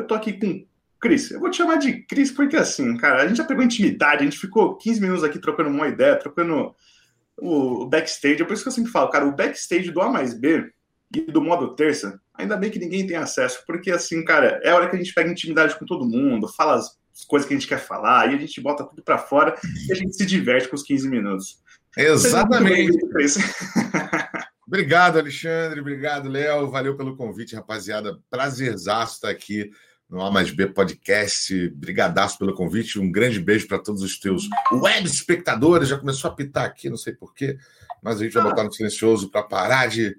eu tô aqui com Cris. Eu vou te chamar de Cris porque, assim, cara, a gente já pegou intimidade, a gente ficou 15 minutos aqui trocando uma ideia, trocando o backstage. É por isso que eu sempre falo, cara, o backstage do A mais B e do modo terça, ainda bem que ninguém tem acesso, porque, assim, cara, é a hora que a gente pega intimidade com todo mundo, fala as coisas que a gente quer falar, e a gente bota tudo para fora e a gente se diverte com os 15 minutos. Exatamente. Obrigado, Alexandre. Obrigado, Léo. Valeu pelo convite, rapaziada. Prazerzaço estar aqui no A mais B Podcast. Brigadaço pelo convite. Um grande beijo para todos os teus web espectadores. Já começou a pitar aqui, não sei porquê, mas a gente vai ah. botar no silencioso para parar de.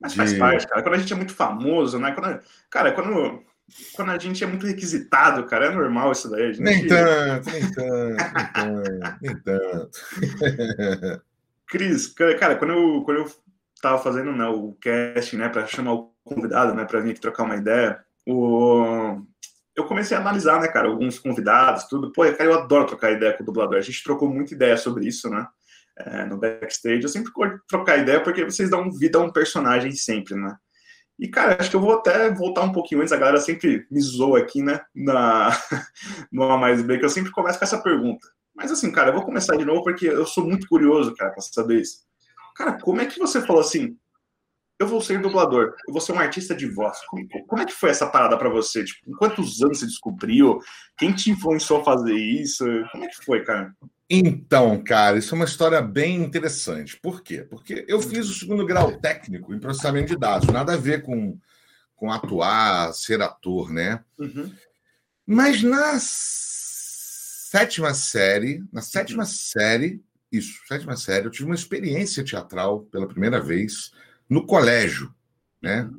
Mas de... faz parte, cara. Quando a gente é muito famoso, né? Quando, cara, quando, quando a gente é muito requisitado, cara, é normal isso daí. Gente... Nem tanto, nem tanto, nem tanto, nem tanto. Cris, cara, quando eu, quando eu tava fazendo né, o casting, né, para chamar o convidado, né, para vir aqui trocar uma ideia, o... eu comecei a analisar, né, cara, alguns convidados, tudo. Pô, cara, eu adoro trocar ideia com o dublador. A gente trocou muita ideia sobre isso, né, é, no backstage. Eu sempre curto trocar ideia porque vocês dão vida a um personagem sempre, né. E, cara, acho que eu vou até voltar um pouquinho antes. A galera sempre me zoa aqui, né, na... no A mais B, que eu sempre começo com essa pergunta. Mas, assim, cara, eu vou começar de novo porque eu sou muito curioso, cara, para saber isso. Cara, como é que você falou assim? Eu vou ser dublador, eu vou ser um artista de voz. Como, como é que foi essa parada para você? Tipo, em quantos anos você descobriu? Quem te influenciou a fazer isso? Como é que foi, cara? Então, cara, isso é uma história bem interessante. Por quê? Porque eu fiz o segundo grau técnico em processamento de dados, nada a ver com, com atuar, ser ator, né? Uhum. Mas na sétima série, na sétima série, isso, sétima série, eu tive uma experiência teatral pela primeira vez no colégio, né?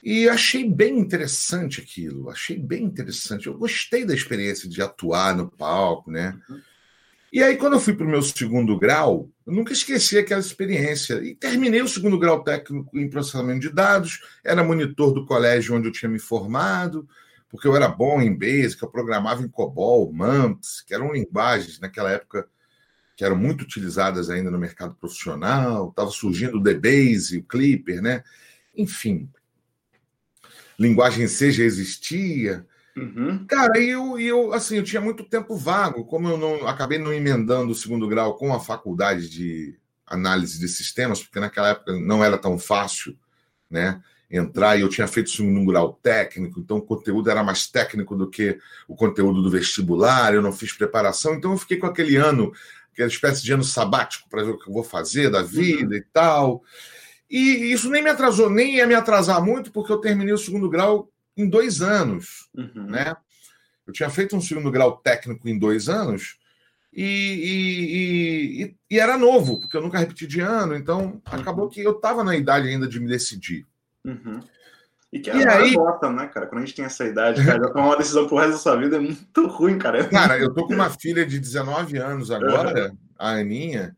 E achei bem interessante aquilo, achei bem interessante. Eu gostei da experiência de atuar no palco, né? E aí, quando eu fui para o meu segundo grau, eu nunca esqueci aquela experiência. E terminei o segundo grau técnico em processamento de dados, era monitor do colégio onde eu tinha me formado, porque eu era bom em Basic, eu programava em COBOL, MAMPS, que eram linguagens naquela época que eram muito utilizadas ainda no mercado profissional, estava surgindo o DBase, o Clipper, né? Enfim, linguagem C já existia. Uhum. Cara, eu, eu, assim, eu tinha muito tempo vago, como eu não acabei não emendando o segundo grau com a faculdade de análise de sistemas, porque naquela época não era tão fácil, né? Entrar e eu tinha feito segundo grau técnico, então o conteúdo era mais técnico do que o conteúdo do vestibular, eu não fiz preparação, então eu fiquei com aquele ano aquela espécie de ano sabático para ver o que eu vou fazer da vida uhum. e tal. E isso nem me atrasou, nem ia me atrasar muito, porque eu terminei o segundo grau em dois anos. Uhum. Né? Eu tinha feito um segundo grau técnico em dois anos e, e, e, e era novo, porque eu nunca repeti de ano, então uhum. acabou que eu estava na idade ainda de me decidir. Uhum. E que é aí... gostam, né, cara? Quando a gente tem essa idade, cara, já tomar uma decisão pro resto da sua vida é muito ruim, cara. Cara, eu tô com uma filha de 19 anos agora, a Aninha,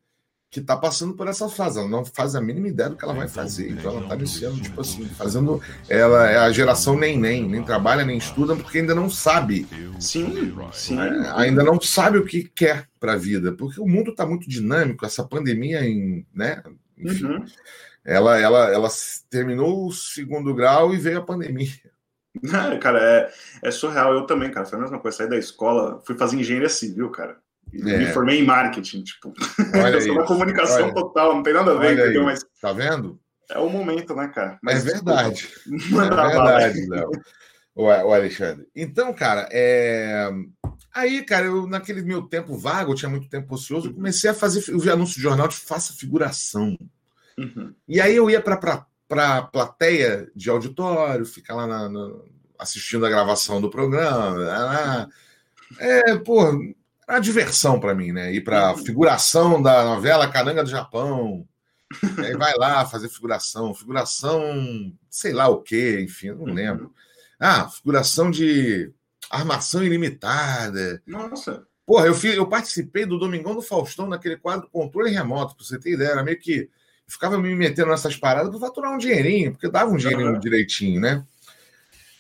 que tá passando por essa fase. Ela não faz a mínima ideia do que ela vai fazer. Então ela tá nesse ano, tipo assim, fazendo. Ela é a geração nem nem, nem trabalha, nem estuda, porque ainda não sabe. Sim, sim. É, ainda não sabe o que quer pra vida. Porque o mundo tá muito dinâmico, essa pandemia em. né? Enfim. Uhum ela, ela, ela terminou o segundo grau e veio a pandemia. É, cara, é, é surreal. Eu também, cara, foi a mesma coisa. Saí da escola, fui fazer engenharia civil, cara. E é. me formei em marketing, tipo. Olha eu sou uma comunicação olha, total, não tem nada a ver, entendeu? Mas. Tá vendo? É o momento, né, cara? Mas, é verdade. Desculpa, é verdade, Léo. o Alexandre. Então, cara, é... aí, cara, eu naquele meu tempo vago, eu tinha muito tempo ocioso, eu comecei a fazer, eu vi anúncio de jornal de faça figuração. Uhum. E aí eu ia para a plateia de auditório, ficar lá na, na, assistindo a gravação do programa. Né? É, pô, era uma diversão para mim, né? Ir para uhum. figuração da novela Cananga do Japão. aí vai lá fazer figuração, figuração, sei lá o que, enfim, não uhum. lembro. Ah, figuração de armação ilimitada. Nossa. Porra, eu, fui, eu participei do Domingão do Faustão naquele quadro Controle Remoto, pra você ter ideia. Era meio que ficava me metendo nessas paradas para faturar um dinheirinho, porque dava um dinheirinho uhum. direitinho, né?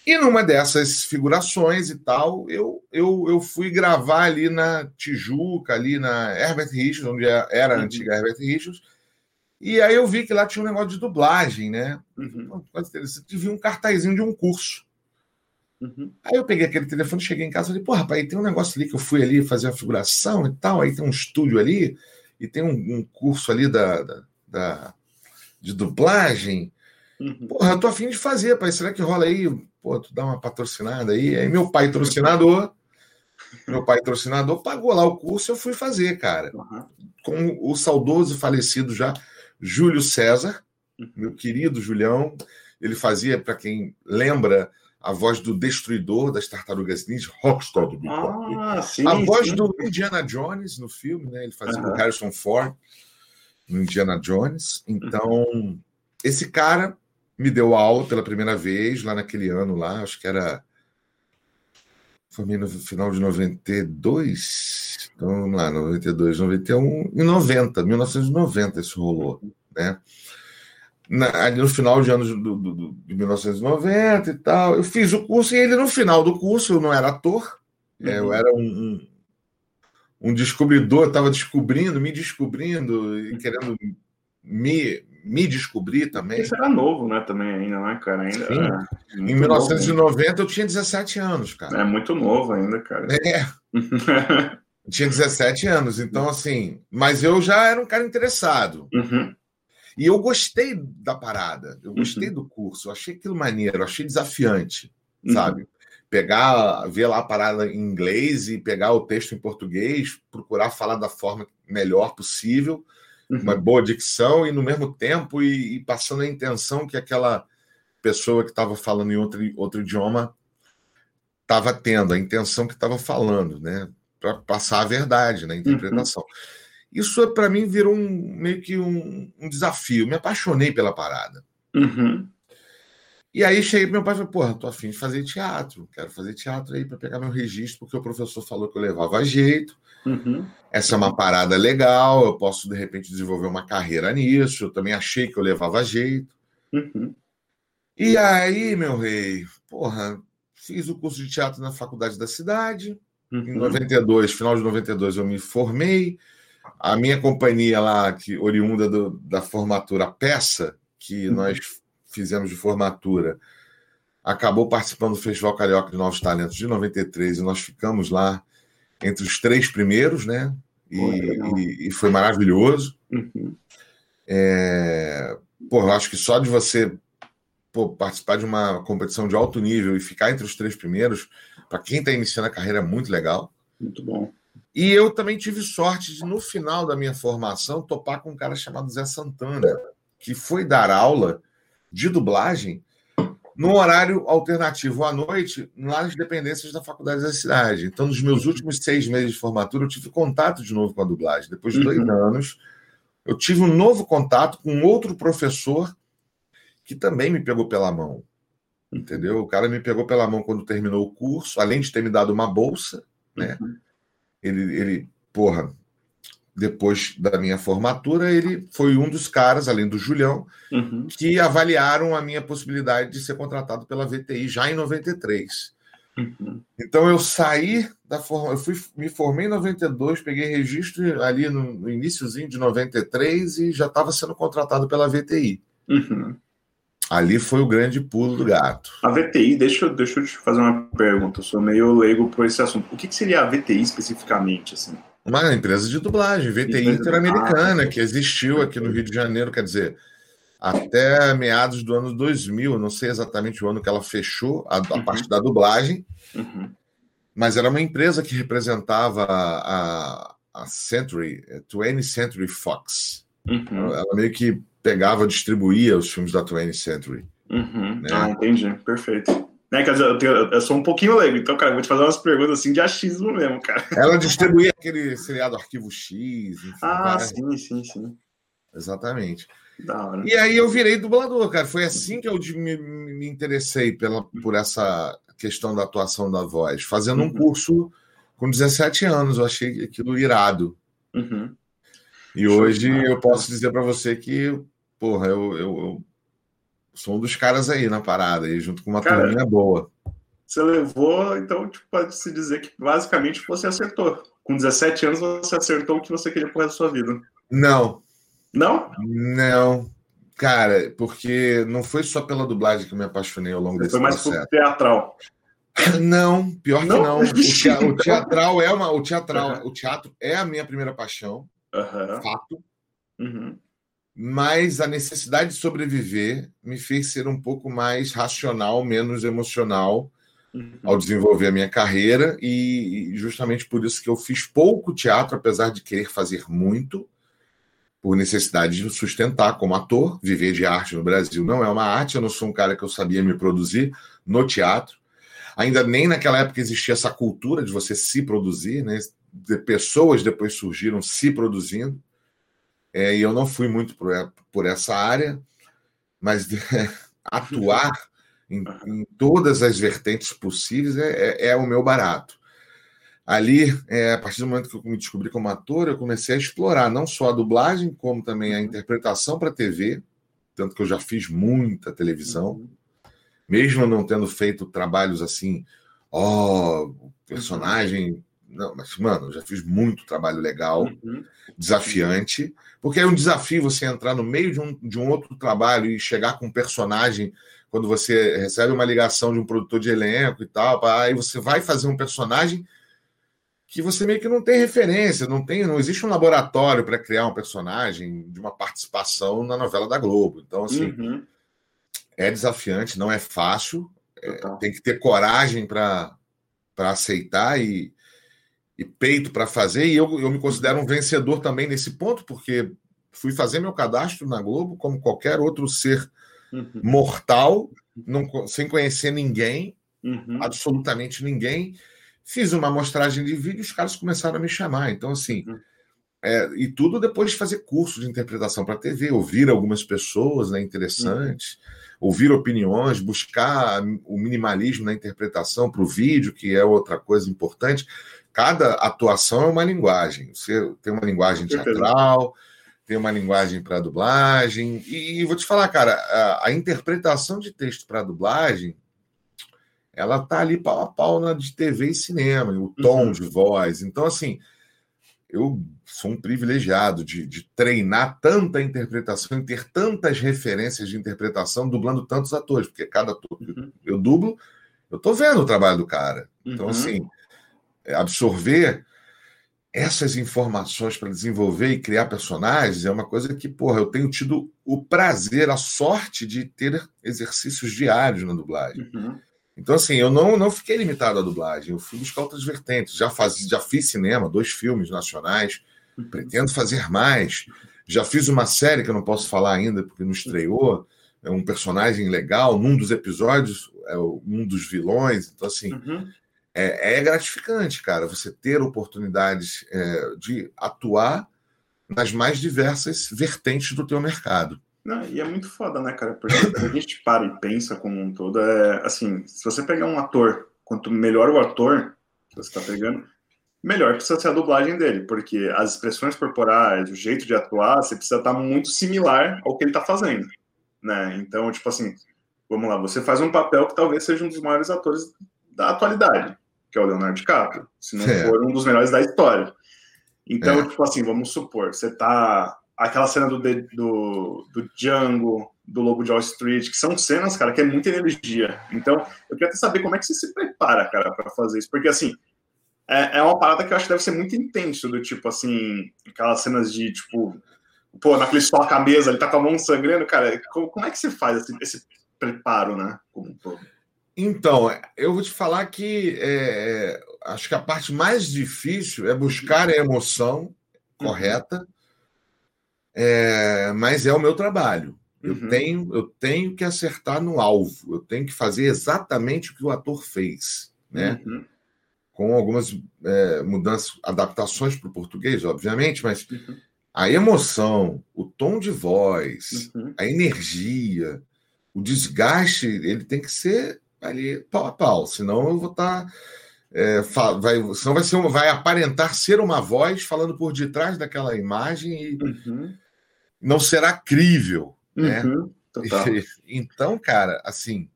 E numa dessas figurações e tal, eu, eu, eu fui gravar ali na Tijuca, ali na Herbert Richards, onde é, era a uhum. antiga Herbert Richards, e aí eu vi que lá tinha um negócio de dublagem, né? Uhum. Interessante, vi um cartazinho de um curso. Uhum. Aí eu peguei aquele telefone, cheguei em casa e falei, pô, rapaz, tem um negócio ali que eu fui ali fazer a figuração e tal, aí tem um estúdio ali, e tem um, um curso ali da, da, da, de dublagem. Uhum. Porra, eu tô afim de fazer, pai. Será que rola aí? Pô, tu dá uma patrocinada aí. Aí meu pai, patrocinador, meu pai, patrocinador, pagou lá o curso e eu fui fazer, cara. Uhum. Com o saudoso falecido já, Júlio César, uhum. meu querido Julião. Ele fazia, para quem lembra, a voz do destruidor das tartarugas ninja, Rockstar do ah, sim, A voz sim. do Indiana Jones no filme, né? Ele fazia o Harrison Ford no Indiana Jones. Então, uhum. esse cara me deu aula pela primeira vez lá naquele ano lá, acho que era formei no final de 92, então vamos lá, 92, 91 e 90, 1990 isso rolou, né? na, ali no final de anos do, do, de 1990 e tal. Eu fiz o curso e ele, no final do curso, eu não era ator, uhum. eu era um, um, um descobridor, estava descobrindo, me descobrindo e querendo me, me descobrir também. Isso era novo, né? Também ainda, né, cara? Ainda em 1990 eu tinha 17 anos, cara. É muito novo ainda, cara. É. tinha 17 anos, então assim, mas eu já era um cara interessado. Uhum. E eu gostei da parada, eu gostei uhum. do curso, eu achei aquilo maneiro, eu achei desafiante, uhum. sabe? Pegar, ver lá a parada em inglês e pegar o texto em português, procurar falar da forma melhor possível, uhum. uma boa dicção e no mesmo tempo e, e passando a intenção que aquela pessoa que estava falando em outro, outro idioma estava tendo, a intenção que estava falando, né? Para passar a verdade na né? interpretação. Uhum. Isso para mim virou um, meio que um, um, desafio. Me apaixonei pela parada. Uhum. E aí cheguei meu pai e falei, porra, tô afim de fazer teatro. Quero fazer teatro aí para pegar meu registro, porque o professor falou que eu levava jeito. Uhum. Essa é uma parada legal, eu posso, de repente, desenvolver uma carreira nisso. Eu também achei que eu levava jeito. Uhum. E aí, meu rei, porra, fiz o curso de teatro na faculdade da cidade. Em 92, uhum. final de 92, eu me formei. A minha companhia lá, que oriunda do, da formatura Peça, que uhum. nós fizemos de formatura, acabou participando do Festival Carioca de Novos Talentos de 93 e nós ficamos lá entre os três primeiros, né? E, e, e foi maravilhoso. Uhum. É, pô, eu acho que só de você pô, participar de uma competição de alto nível e ficar entre os três primeiros, para quem está iniciando a carreira, é muito legal. Muito bom. E eu também tive sorte de, no final da minha formação, topar com um cara chamado Zé Santana, que foi dar aula de dublagem num horário alternativo à noite, lá nas dependências da faculdade da cidade. Então, nos meus últimos seis meses de formatura, eu tive contato de novo com a dublagem. Depois de dois uhum. anos, eu tive um novo contato com outro professor que também me pegou pela mão. Entendeu? O cara me pegou pela mão quando terminou o curso, além de ter me dado uma bolsa, né? Uhum ele, ele, porra, depois da minha formatura, ele foi um dos caras, além do Julião, uhum. que avaliaram a minha possibilidade de ser contratado pela VTI já em 93. Uhum. Então eu saí da forma, eu fui, me formei em 92, peguei registro ali no, no iníciozinho de 93 e já estava sendo contratado pela VTI. Uhum. Ali foi o grande pulo do gato. A VTI, deixa, deixa eu te fazer uma pergunta, eu sou meio leigo por esse assunto. O que, que seria a VTI especificamente? Assim? Uma empresa de dublagem, VTI Interamericana, que existiu aqui no Rio de Janeiro, quer dizer, até meados do ano 2000, não sei exatamente o ano que ela fechou, a, a uhum. parte da dublagem, uhum. mas era uma empresa que representava a, a Century, 20th é, Century Fox. Uhum. Ela meio que pegava, distribuía os filmes da 20th Century. Uhum. Né? Ah, entendi. Perfeito. Né, quer dizer, eu, tenho, eu, sou um pouquinho leigo, então, cara, vou te fazer umas perguntas assim de achismo mesmo, cara. Ela distribuía aquele seriado Arquivo X. Enfim, ah, sim, sim, sim. Exatamente. E aí eu virei dublador, cara. Foi assim que eu me, me interessei pela, por essa questão da atuação da voz. Fazendo um uhum. curso com 17 anos, eu achei aquilo irado. Uhum. E hoje eu posso dizer para você que, porra, eu, eu, eu, sou um dos caras aí na parada, aí, junto com uma Cara, turminha boa. Você levou, então tipo, pode-se dizer que basicamente você acertou. Com 17 anos você acertou o que você queria resto da sua vida. Não. Não? Não. Cara, porque não foi só pela dublagem que eu me apaixonei ao longo você desse foi mais processo. teatral. Não, pior não? que não. O, teatral é uma, o teatral, uhum. o teatro é a minha primeira paixão, uhum. fato. Uhum. Mas a necessidade de sobreviver me fez ser um pouco mais racional, menos emocional uhum. ao desenvolver a minha carreira e justamente por isso que eu fiz pouco teatro, apesar de querer fazer muito por necessidade de sustentar como ator. Viver de arte no Brasil não é uma arte, eu não sou um cara que eu sabia me produzir no teatro. Ainda nem naquela época existia essa cultura de você se produzir, né? De pessoas depois surgiram se produzindo. É, e eu não fui muito por, por essa área, mas atuar em, em, todas as vertentes possíveis é, é, é o meu barato ali, é, a partir do momento que eu me descobri como ator, eu comecei a explorar não só a dublagem, como também a uhum. interpretação para TV, tanto que eu já fiz muita televisão, uhum. mesmo não tendo feito trabalhos assim, ó, oh, personagem. Não, mas, mano, eu já fiz muito trabalho legal, uhum. desafiante, porque é um desafio você entrar no meio de um, de um outro trabalho e chegar com um personagem quando você recebe uma ligação de um produtor de elenco e tal, aí você vai fazer um personagem que você meio que não tem referência, não tem, não existe um laboratório para criar um personagem de uma participação na novela da Globo. Então, assim, uhum. é desafiante, não é fácil, é, tem que ter coragem para aceitar e, e peito para fazer. E eu, eu me considero um vencedor também nesse ponto, porque fui fazer meu cadastro na Globo como qualquer outro ser uhum. mortal, não, sem conhecer ninguém, uhum. absolutamente ninguém Fiz uma amostragem de vídeo e os caras começaram a me chamar. Então, assim, uhum. é, e tudo depois de fazer curso de interpretação para TV, ouvir algumas pessoas né, interessantes, uhum. ouvir opiniões, buscar o minimalismo na interpretação para o vídeo, que é outra coisa importante. Cada atuação é uma linguagem. Você tem uma linguagem teatral, tem uma linguagem para dublagem. E, e, vou te falar, cara, a, a interpretação de texto para dublagem ela tá ali pau a pau na de TV e cinema, o tom uhum. de voz. Então, assim, eu sou um privilegiado de, de, treinar tanta interpretação e ter tantas referências de interpretação dublando tantos atores, porque cada ator que uhum. eu dublo, eu tô vendo o trabalho do cara. Então, uhum. assim, absorver essas informações para desenvolver e criar personagens é uma coisa que, porra, eu tenho tido o prazer, a sorte de ter exercícios diários na dublagem. Uhum. Então, assim, eu não, não fiquei limitado à dublagem, eu fui buscar outras vertentes. Já, faz, já fiz cinema, dois filmes nacionais, uhum. pretendo fazer mais. Já fiz uma série que eu não posso falar ainda, porque não estreou. É um personagem legal. Num dos episódios, é um dos vilões. Então, assim, uhum. É, é, gratificante, cara, você ter oportunidades é, de atuar nas mais diversas vertentes do teu mercado. Não, e é muito foda, né, cara? Porque a gente para e pensa como um todo, é assim, se você pegar um ator, quanto melhor o ator que você está pegando, melhor precisa ser a dublagem dele, porque as expressões corporais, o jeito de atuar, você precisa estar muito similar ao que ele está fazendo, né? Então, tipo assim, vamos lá, você faz um papel que talvez seja um dos maiores atores da atualidade, que é o Leonardo DiCaprio, se não é. for um dos melhores da história. Então, é. tipo assim, vamos supor, você tá aquela cena do, do, do Django, do Lobo de Wall Street, que são cenas, cara, que é muita energia. Então, eu queria até saber como é que você se prepara, cara, para fazer isso. Porque, assim, é, é uma parada que eu acho que deve ser muito intenso, do tipo, assim, aquelas cenas de, tipo, pô, naquele soca a mesa, ele tá com a mão sangrando, cara, como, como é que você faz esse, esse preparo, né, como um todo? Então, eu vou te falar que é, acho que a parte mais difícil é buscar a emoção uhum. correta, é, mas é o meu trabalho. Eu, uhum. tenho, eu tenho que acertar no alvo, eu tenho que fazer exatamente o que o ator fez, né? Uhum. Com algumas é, mudanças, adaptações para o português, obviamente, mas uhum. a emoção, o tom de voz, uhum. a energia, o desgaste, ele tem que ser ali pau a pau, senão eu vou estar. Tá, é, vai, senão vai, ser uma, vai aparentar ser uma voz falando por detrás daquela imagem e, uhum não será crível. Né? Uhum, então, cara, assim,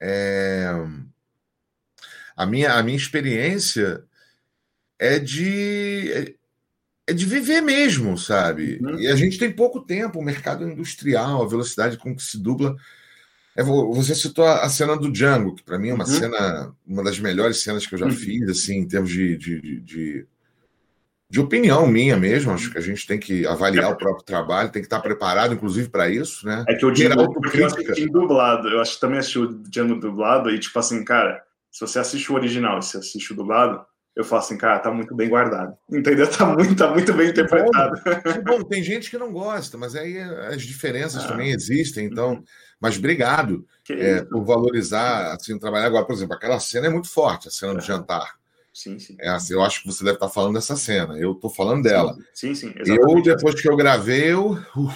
é... a, minha, a minha experiência é de é de viver mesmo, sabe? Uhum. E a gente tem pouco tempo, o mercado industrial, a velocidade com que se dubla É, você citou a cena do Django, que para mim é uma uhum. cena, uma das melhores cenas que eu já uhum. fiz, assim, em termos de, de, de, de, opinião minha mesmo. Acho que a gente tem que avaliar o próprio trabalho, tem que estar preparado, inclusive, para isso, né? É que o Django eu assisti dublado, eu acho que também assisti o Django dublado, e tipo assim, cara, se você assiste o original e se assiste o dublado, eu falo assim, cara, tá muito bem guardado. Entendeu? Tá muito, tá muito bem interpretado. Bom, bom, tem gente que não gosta, mas aí as diferenças ah. também existem, então. Uhum. Mas obrigado é, por valorizar assim, o trabalho. Agora, por exemplo, aquela cena é muito forte, a cena do jantar. Sim, sim. É, assim, eu acho que você deve estar falando dessa cena. Eu estou falando dela. Sim, sim. Eu, depois que eu gravei, eu. Uh,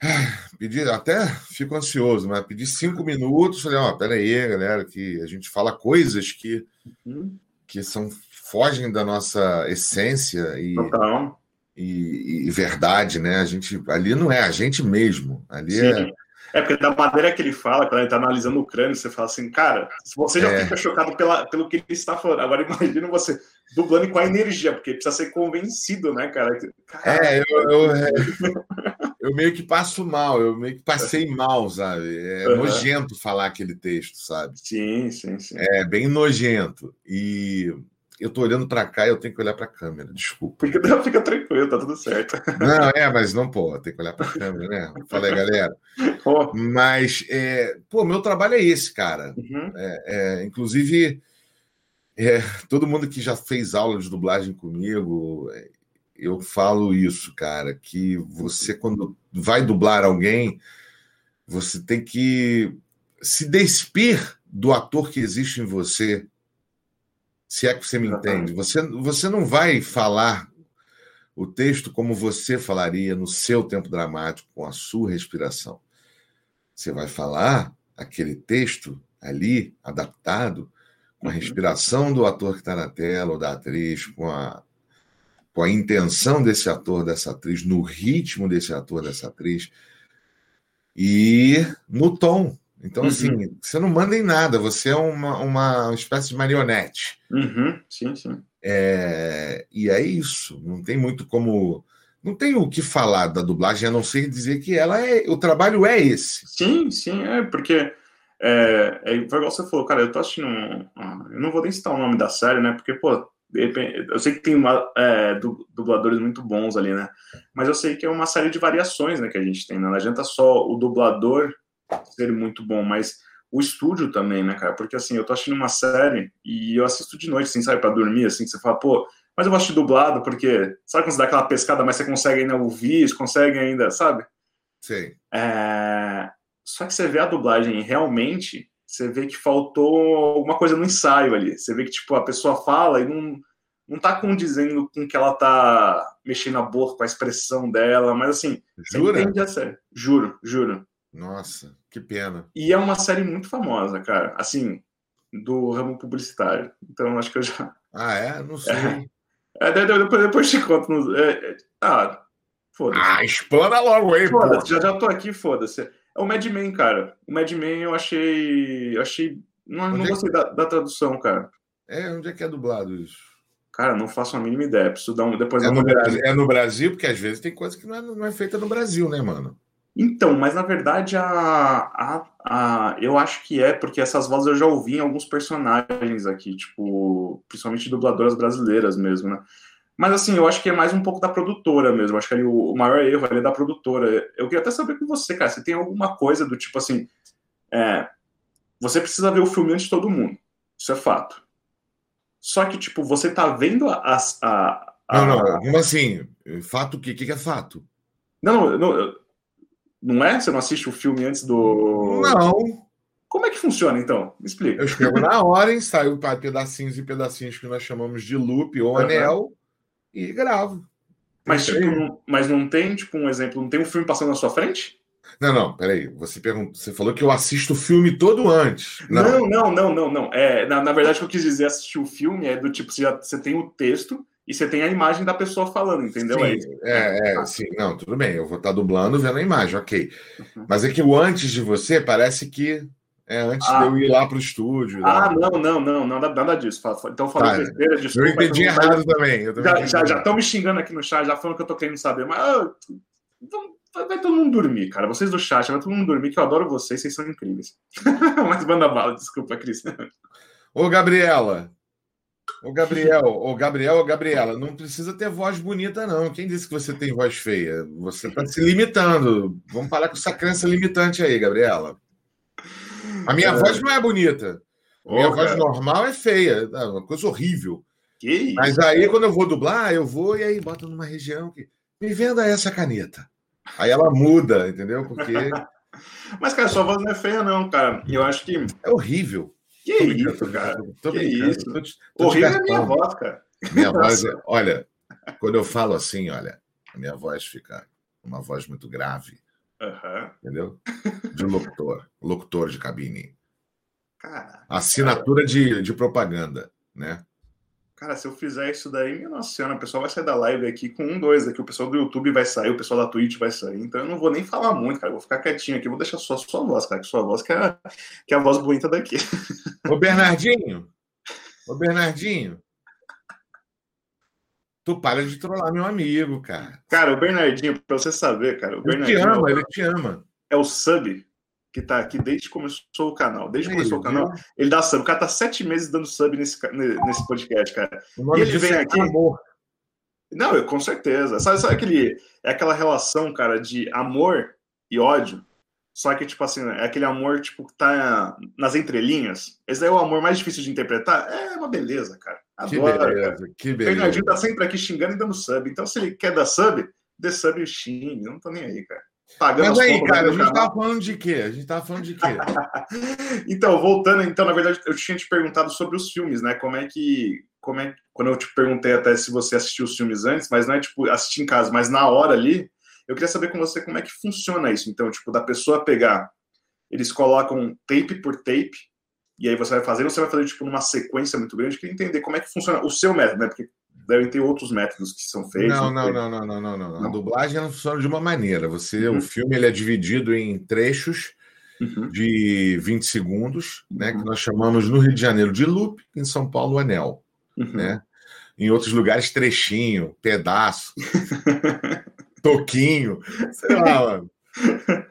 pedi, até fico ansioso, mas pedi cinco minutos. Falei, ó, oh, peraí, galera, que a gente fala coisas que. Uhum que são fogem da nossa essência e, e, e, verdade, né? A gente ali não é a gente mesmo, ali Sim. é é, porque da maneira que ele fala, quando ele está analisando o crânio, você fala assim, cara, você já é. fica chocado pela, pelo que ele está falando. Agora imagina você dublando com a energia, porque precisa ser convencido, né, cara? É, eu, eu, é, eu, meio que passo mal, eu meio que passei mal, sabe? É uhum. nojento falar aquele texto, sabe? Sim, sim, sim. É bem nojento. E eu tô olhando para cá e eu tenho que olhar para a câmera, desculpa. Fica, fica tranquilo, tá tudo certo. Não, é, mas não, pô, tem que olhar para a câmera, né? Fala aí, galera. Oh. Mas, é, pô, meu trabalho é esse, cara. Uhum. É, é, inclusive, é, todo mundo que já fez aula de dublagem comigo, é, eu falo isso, cara, que você, quando vai dublar alguém, você tem que se despir do ator que existe em você se é que você me entende. Você, você não vai falar o texto como você falaria no seu tempo dramático, com a sua respiração. Você vai falar aquele texto ali, adaptado, com a uhum. respiração do ator que está na tela ou da atriz, com a, com a intenção desse ator, dessa atriz, no ritmo desse ator, dessa atriz, e no tom então, assim, uhum. assim, você não manda em nada, você é uma, uma espécie de marionete. Uhum. Sim, sim. É, e é isso. Não tem muito como. Não tem o que falar da dublagem, a não ser dizer que ela é. O trabalho é esse. Sim, sim, é, porque. É, é igual você falou, cara, eu tô assistindo. Um, eu não vou nem citar o nome da série, né? Porque, pô, eu sei que tem uma, é, dubladores muito bons ali, né? Mas eu sei que é uma série de variações né, que a gente tem, né? Não adianta só o dublador ser muito bom, mas o estúdio também, né, cara? Porque assim, eu tô assistindo uma série e eu assisto de noite, assim, sabe, pra dormir, assim, que você fala, pô, mas eu vou assistir dublado, porque sabe quando você dá aquela pescada, mas você consegue ainda ouvir, você consegue ainda, sabe? Sim. É... Só que você vê a dublagem realmente, você vê que faltou alguma coisa no ensaio ali. Você vê que, tipo, a pessoa fala e não, não tá condizendo com que ela tá mexendo a boca, com a expressão dela, mas assim, Jura? você entende a série. Juro, juro. Nossa, que pena. E é uma série muito famosa, cara. Assim, do ramo publicitário. Então, acho que eu já. Ah, é? Não sei. É, é depois, depois te conto. No... É, é... Ah, foda-se. Ah, explana logo aí, pô. Já, já tô aqui, foda-se. É o Mad Men, cara. O Mad Men eu achei. Eu achei. Não, não é gostei da, da, tradução, cara. É, onde é que é dublado isso? Cara, não faço a mínima ideia. Preciso dar um. Depois é, no Brasil, é no Brasil, porque às vezes tem coisa que não é, não é feita no Brasil, né, mano? Então, mas na verdade a, a, a, eu acho que é, porque essas vozes eu já ouvi em alguns personagens aqui, tipo, principalmente dubladoras brasileiras mesmo, né? Mas assim, eu acho que é mais um pouco da produtora mesmo. Acho que ali o, maior erro ali é da produtora. Eu queria até saber com você, cara, se tem alguma coisa do tipo assim. É, você precisa ver o filme antes de todo mundo. Isso é fato. Só que, tipo, você tá vendo a. a, a não, não, como assim? Fato o quê? O que é fato? Não, não, não é? Você não assiste o filme antes do. Não. Como é que funciona, então? Me explica. Eu escrevo na hora, ensaio pedacinhos e pedacinhos que nós chamamos de loop ou anel e gravo. Mas, tipo, não, mas não tem, tipo, um exemplo, não tem um filme passando na sua frente? Não, não, peraí. Você perguntou, você falou que eu assisto o filme todo antes. Não, não, não, não, não. É, na, na verdade, o que eu quis dizer assistir o filme é do tipo, você, já, você tem o texto, e você tem a imagem da pessoa falando, entendeu? Sim, é, é, sim, não, tudo bem, eu vou estar dublando vendo a imagem, ok. Uhum. Mas é que o antes de você parece que é antes ah. de eu ir lá para o estúdio. Ah, não, não, não, nada, nada disso. Então falando tá, besteira, desculpa. Eu entendi errado também. Eu já estão me xingando aqui no chat, já falando que eu tô querendo saber, mas ah, vai todo mundo dormir, cara. Vocês do chat, vai todo mundo dormir, que eu adoro vocês, vocês são incríveis. Mas manda bala, desculpa, Cris. Ô, Gabriela. Ô, Gabriel, ô, Gabriel, ô, Gabriela, não precisa ter voz bonita, não. Quem disse que você tem voz feia? Você está se limitando. Vamos parar com essa crença limitante aí, Gabriela. A minha é. voz não é bonita. A minha voz normal é feia, é uma coisa horrível. Que isso? Mas aí, quando eu vou dublar, eu vou e aí boto numa região que. Me venda essa caneta. Aí ela muda, entendeu? Porque. Mas, cara, sua voz não é feia, não, cara. Eu acho que. É horrível. Que tô isso, cara? Tô, tô que isso? Tô, tô horrível é minha voz, cara. Minha voz, é... olha, quando eu falo assim, olha, a minha voz fica uma voz muito grave. Uhum. Entendeu? De locutor, locutor de cabine. Cara, Assinatura. De, de propaganda, né? Cara, se eu fizer isso daí, minha nossa senhora, o pessoal vai sair da live aqui com um, dois aqui. O pessoal do YouTube vai sair, o pessoal da Twitch vai sair. Então eu não vou nem falar muito, cara. Eu vou ficar quietinho aqui, vou deixar só a sua voz, cara. Que sua voz que é, que é a voz bonita daqui. Ô, Bernardinho! Ô, Bernardinho! Tu para de trollar meu amigo, cara. Cara, o Bernardinho, pra você saber, cara, o ele Bernardinho. Ele te ama, ele te ama. É o sub que tá aqui desde que começou o canal. Desde que começou o canal, ele dá sub. O cara tá sete meses dando sub nesse, nesse podcast, cara. e ele vem é aqui. Amor. Não, eu, com certeza. Sabe, sabe aquele. É aquela relação, cara, de amor e ódio. Só que, tipo assim, é aquele amor, tipo, que tá nas entrelinhas. Esse é o amor mais difícil de interpretar. É uma beleza, cara. Adoro, que beleza, cara. que beleza. O Bernardinho tá sempre aqui xingando e dando sub. Então, se ele quer dar sub, dê sub e xingue. Eu não tô nem aí, cara. Pagando Mas aí, cara, a gente canal. tava falando de quê? A gente tava falando de quê? então, voltando, então, na verdade, eu tinha te perguntado sobre os filmes, né? Como é que. Como é, quando eu te perguntei até se você assistiu os filmes antes, mas não é tipo assistir em casa, mas na hora ali, eu queria saber com você como é que funciona isso. Então, tipo, da pessoa pegar, eles colocam tape por tape, e aí você vai fazer, você vai fazer tipo numa sequência muito grande, eu queria entender como é que funciona o seu método, né? Porque devem ter outros métodos que são feitos. Não, não, não, não, não, não, não, não. A dublagem não funciona de uma maneira. Você, uhum. o filme ele é dividido em trechos uhum. de 20 segundos, né? Que uhum. nós chamamos no Rio de Janeiro de loop, em São Paulo anel, uhum. né? Em outros lugares trechinho, pedaço, toquinho, sei lá, mano.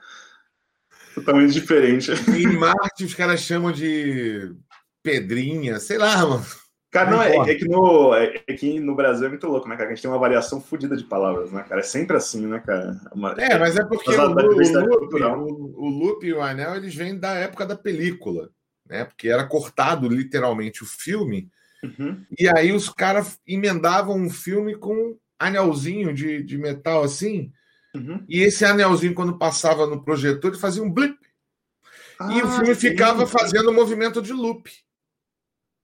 Totalmente diferente. Em Marte os caras chamam de pedrinha, sei lá, mano. Cara, não, é, é, que no, é, é, que no Brasil é muito louco, né, cara? A gente tem uma variação fodida de palavras, né, cara? É sempre assim, né, cara? Uma, é, mas é porque o, o, loop, e o anel, eles vêm da época da película, né? Porque era cortado literalmente o filme, uhum. e aí os caras emendavam um filme com um anelzinho de, de metal assim, uhum. e esse anelzinho, quando passava no projetor, ele fazia um blip. Ah, e o ah, filme sim. ficava fazendo um movimento de loop.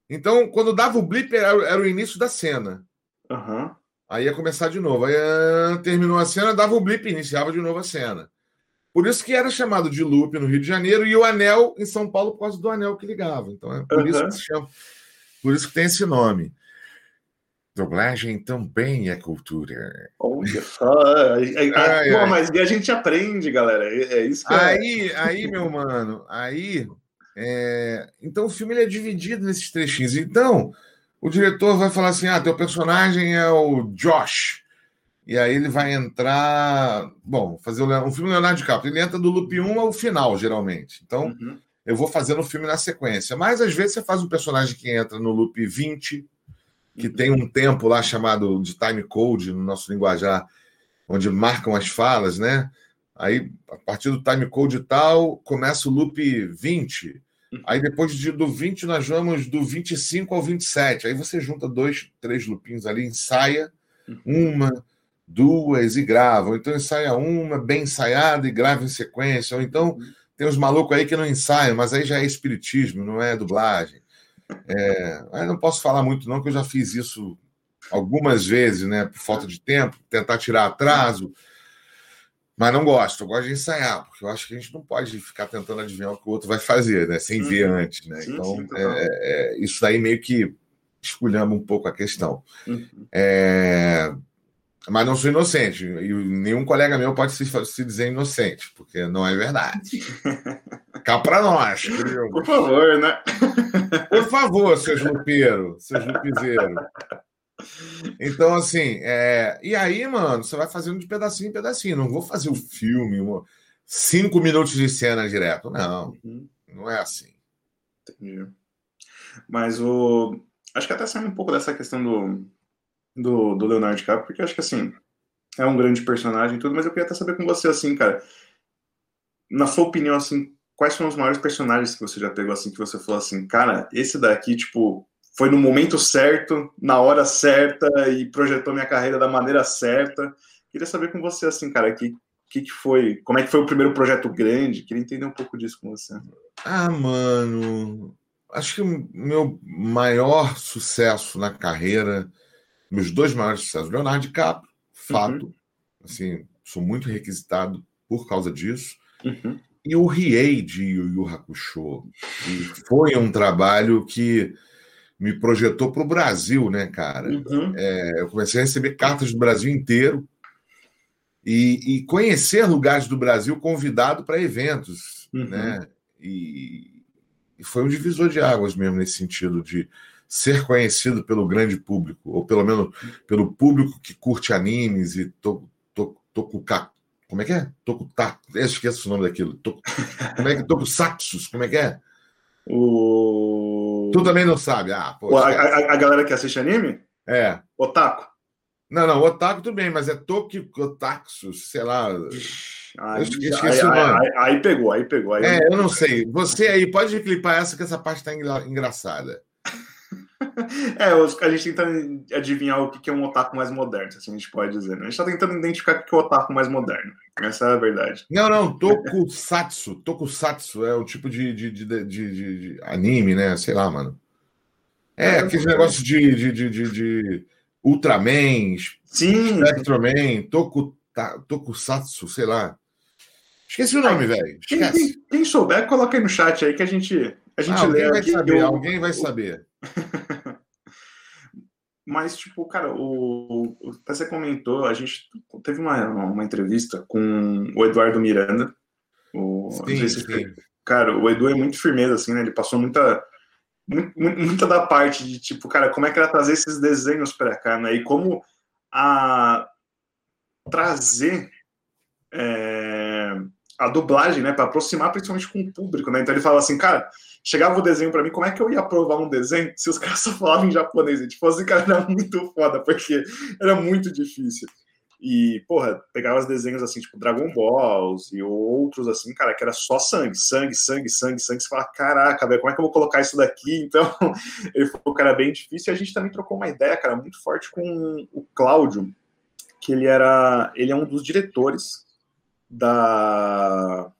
Então, quando dava o blip, era, era o início da cena. Uhum. Aí ia começar de novo. Aí uh, terminou a cena, dava o blip, iniciava de novo a cena. Por isso que era chamado de loop no Rio de Janeiro e o anel em São Paulo por causa do anel que ligava. Então é por uhum. isso que se chama. Por isso que tem esse nome. Dublagem também é cultura. Olha só. Pô, mas a gente aprende, galera. É, é isso que aí, é... aí, meu mano, aí é, então o filme ele é dividido nesses trechinhos. Então o diretor vai falar assim: ah, teu personagem é o Josh. E aí ele vai entrar. Bom, fazer um filme Leonardo DiCaprio. Ele entra do loop 1 ao final, geralmente. Então uhum. eu vou fazendo o filme na sequência. Mas às vezes você faz um personagem que entra no loop 20, que uhum. tem um tempo lá chamado de time code no nosso linguajar, onde marcam as falas, né? Aí, a partir do time code tal, começa o loop 20. Aí depois de, do 20, nós vamos do 25 ao 27. Aí você junta dois, três lupinhos ali, ensaia uma, duas e grava. Ou então ensaia uma, bem ensaiada e grava em sequência. Ou então tem uns malucos aí que não ensaiam, mas aí já é espiritismo, não é dublagem. É, aí não posso falar muito, não, que eu já fiz isso algumas vezes, né? Por falta de tempo, tentar tirar atraso. Mas não gosto, eu gosto de ensaiar, porque eu acho que a gente não pode ficar tentando adivinhar o que o outro vai fazer, né? Sem ver uhum. antes, né? Sim, então, sim, é, é, isso daí meio que esculhamba um pouco a questão. Uhum. É... Mas não sou inocente, e nenhum colega meu pode se, se dizer inocente, porque não é verdade. Cá para nós, querido. Por favor, né? Por favor, seus lupeiros, seus lupizeiros. Então, assim, é... e aí, mano, você vai fazendo de pedacinho em pedacinho. Não vou fazer o filme, cinco minutos de cena direto. Não, uhum. não é assim. Entendi. Mas o. Acho que até saindo um pouco dessa questão do, do, do Leonardo DiCaprio, porque acho que assim, é um grande personagem e tudo, mas eu queria até saber com você, assim, cara. Na sua opinião, assim, quais são os maiores personagens que você já pegou, assim, que você falou assim, cara, esse daqui, tipo, foi no momento certo, na hora certa e projetou minha carreira da maneira certa. Queria saber com você, assim, cara, que que, que foi? Como é que foi o primeiro projeto grande? Queria entender um pouco disso com você. Ah, mano, acho que o meu maior sucesso na carreira, meus dois maiores sucessos, Leonardo DiCaprio, fato, uhum. assim, sou muito requisitado por causa disso. Uhum. E o Riei de Yu Yu Hakusho, que foi um trabalho que me projetou para o Brasil, né, cara? Uhum. É, eu comecei a receber cartas do Brasil inteiro e, e conhecer lugares do Brasil convidado para eventos, uhum. né? E, e, foi um divisor de águas mesmo nesse sentido de ser conhecido pelo grande público, ou pelo menos pelo público que curte animes e to, to, tokuka, como é que é? Tokuta, eu esqueço o nome daquilo. To, como é que tokusatsus, como é que é? O... Tu também não sabe? Ah, pô, a, a, a, galera que assiste anime? É. Otaku. Não, não, otaku tudo bem, mas é Tokikotaxu, sei lá. Ai, esqueci aí, o nome. Aí, aí, pegou, aí pegou. Aí é, eu não sei. Você aí pode clipar essa, que essa parte tá engraçada. é, a gente tenta adivinhar o que é um otaku mais moderno, assim a gente pode dizer. Né? A gente está tentando identificar o que é o otaku mais moderno. Essa é a verdade. Não, não, Tokusatsu. Tokusatsu é o tipo de, de, de, de, anime, né? Sei lá, mano. É, é aquele negócio de, de, de, de, de Ultraman, Sim. Spectroman, Toku, Tokusatsu, sei lá. Esqueci o nome, velho. Quem, quem, quem, souber, coloca aí no chat aí que a gente, a gente ah, lê. Alguém vai saber, alguém vai saber. Mas, tipo, cara, o, o, você comentou, a gente teve uma, uma entrevista com o Eduardo Miranda. O, sim, sim. Cara, o Edu é muito firmeza, assim, né? Ele passou muita muita da parte de tipo, cara, como é que era trazer esses desenhos para cá, né? E como a trazer é, a dublagem, né, para aproximar principalmente com o público, né? Então ele fala assim, cara, chegava o desenho para mim, como é que eu ia aprovar um desenho se os caras só falavam em japonês? E, tipo assim, cara, era muito foda, porque era muito difícil. E, porra, pegava os desenhos assim, tipo Dragon Balls e outros assim, cara, que era só sangue, sangue, sangue, sangue, sangue. Você fala, caraca, velho, como é que eu vou colocar isso daqui? Então, ele falou que era bem difícil. E a gente também trocou uma ideia, cara, muito forte com o Cláudio, que ele era. Ele é um dos diretores da.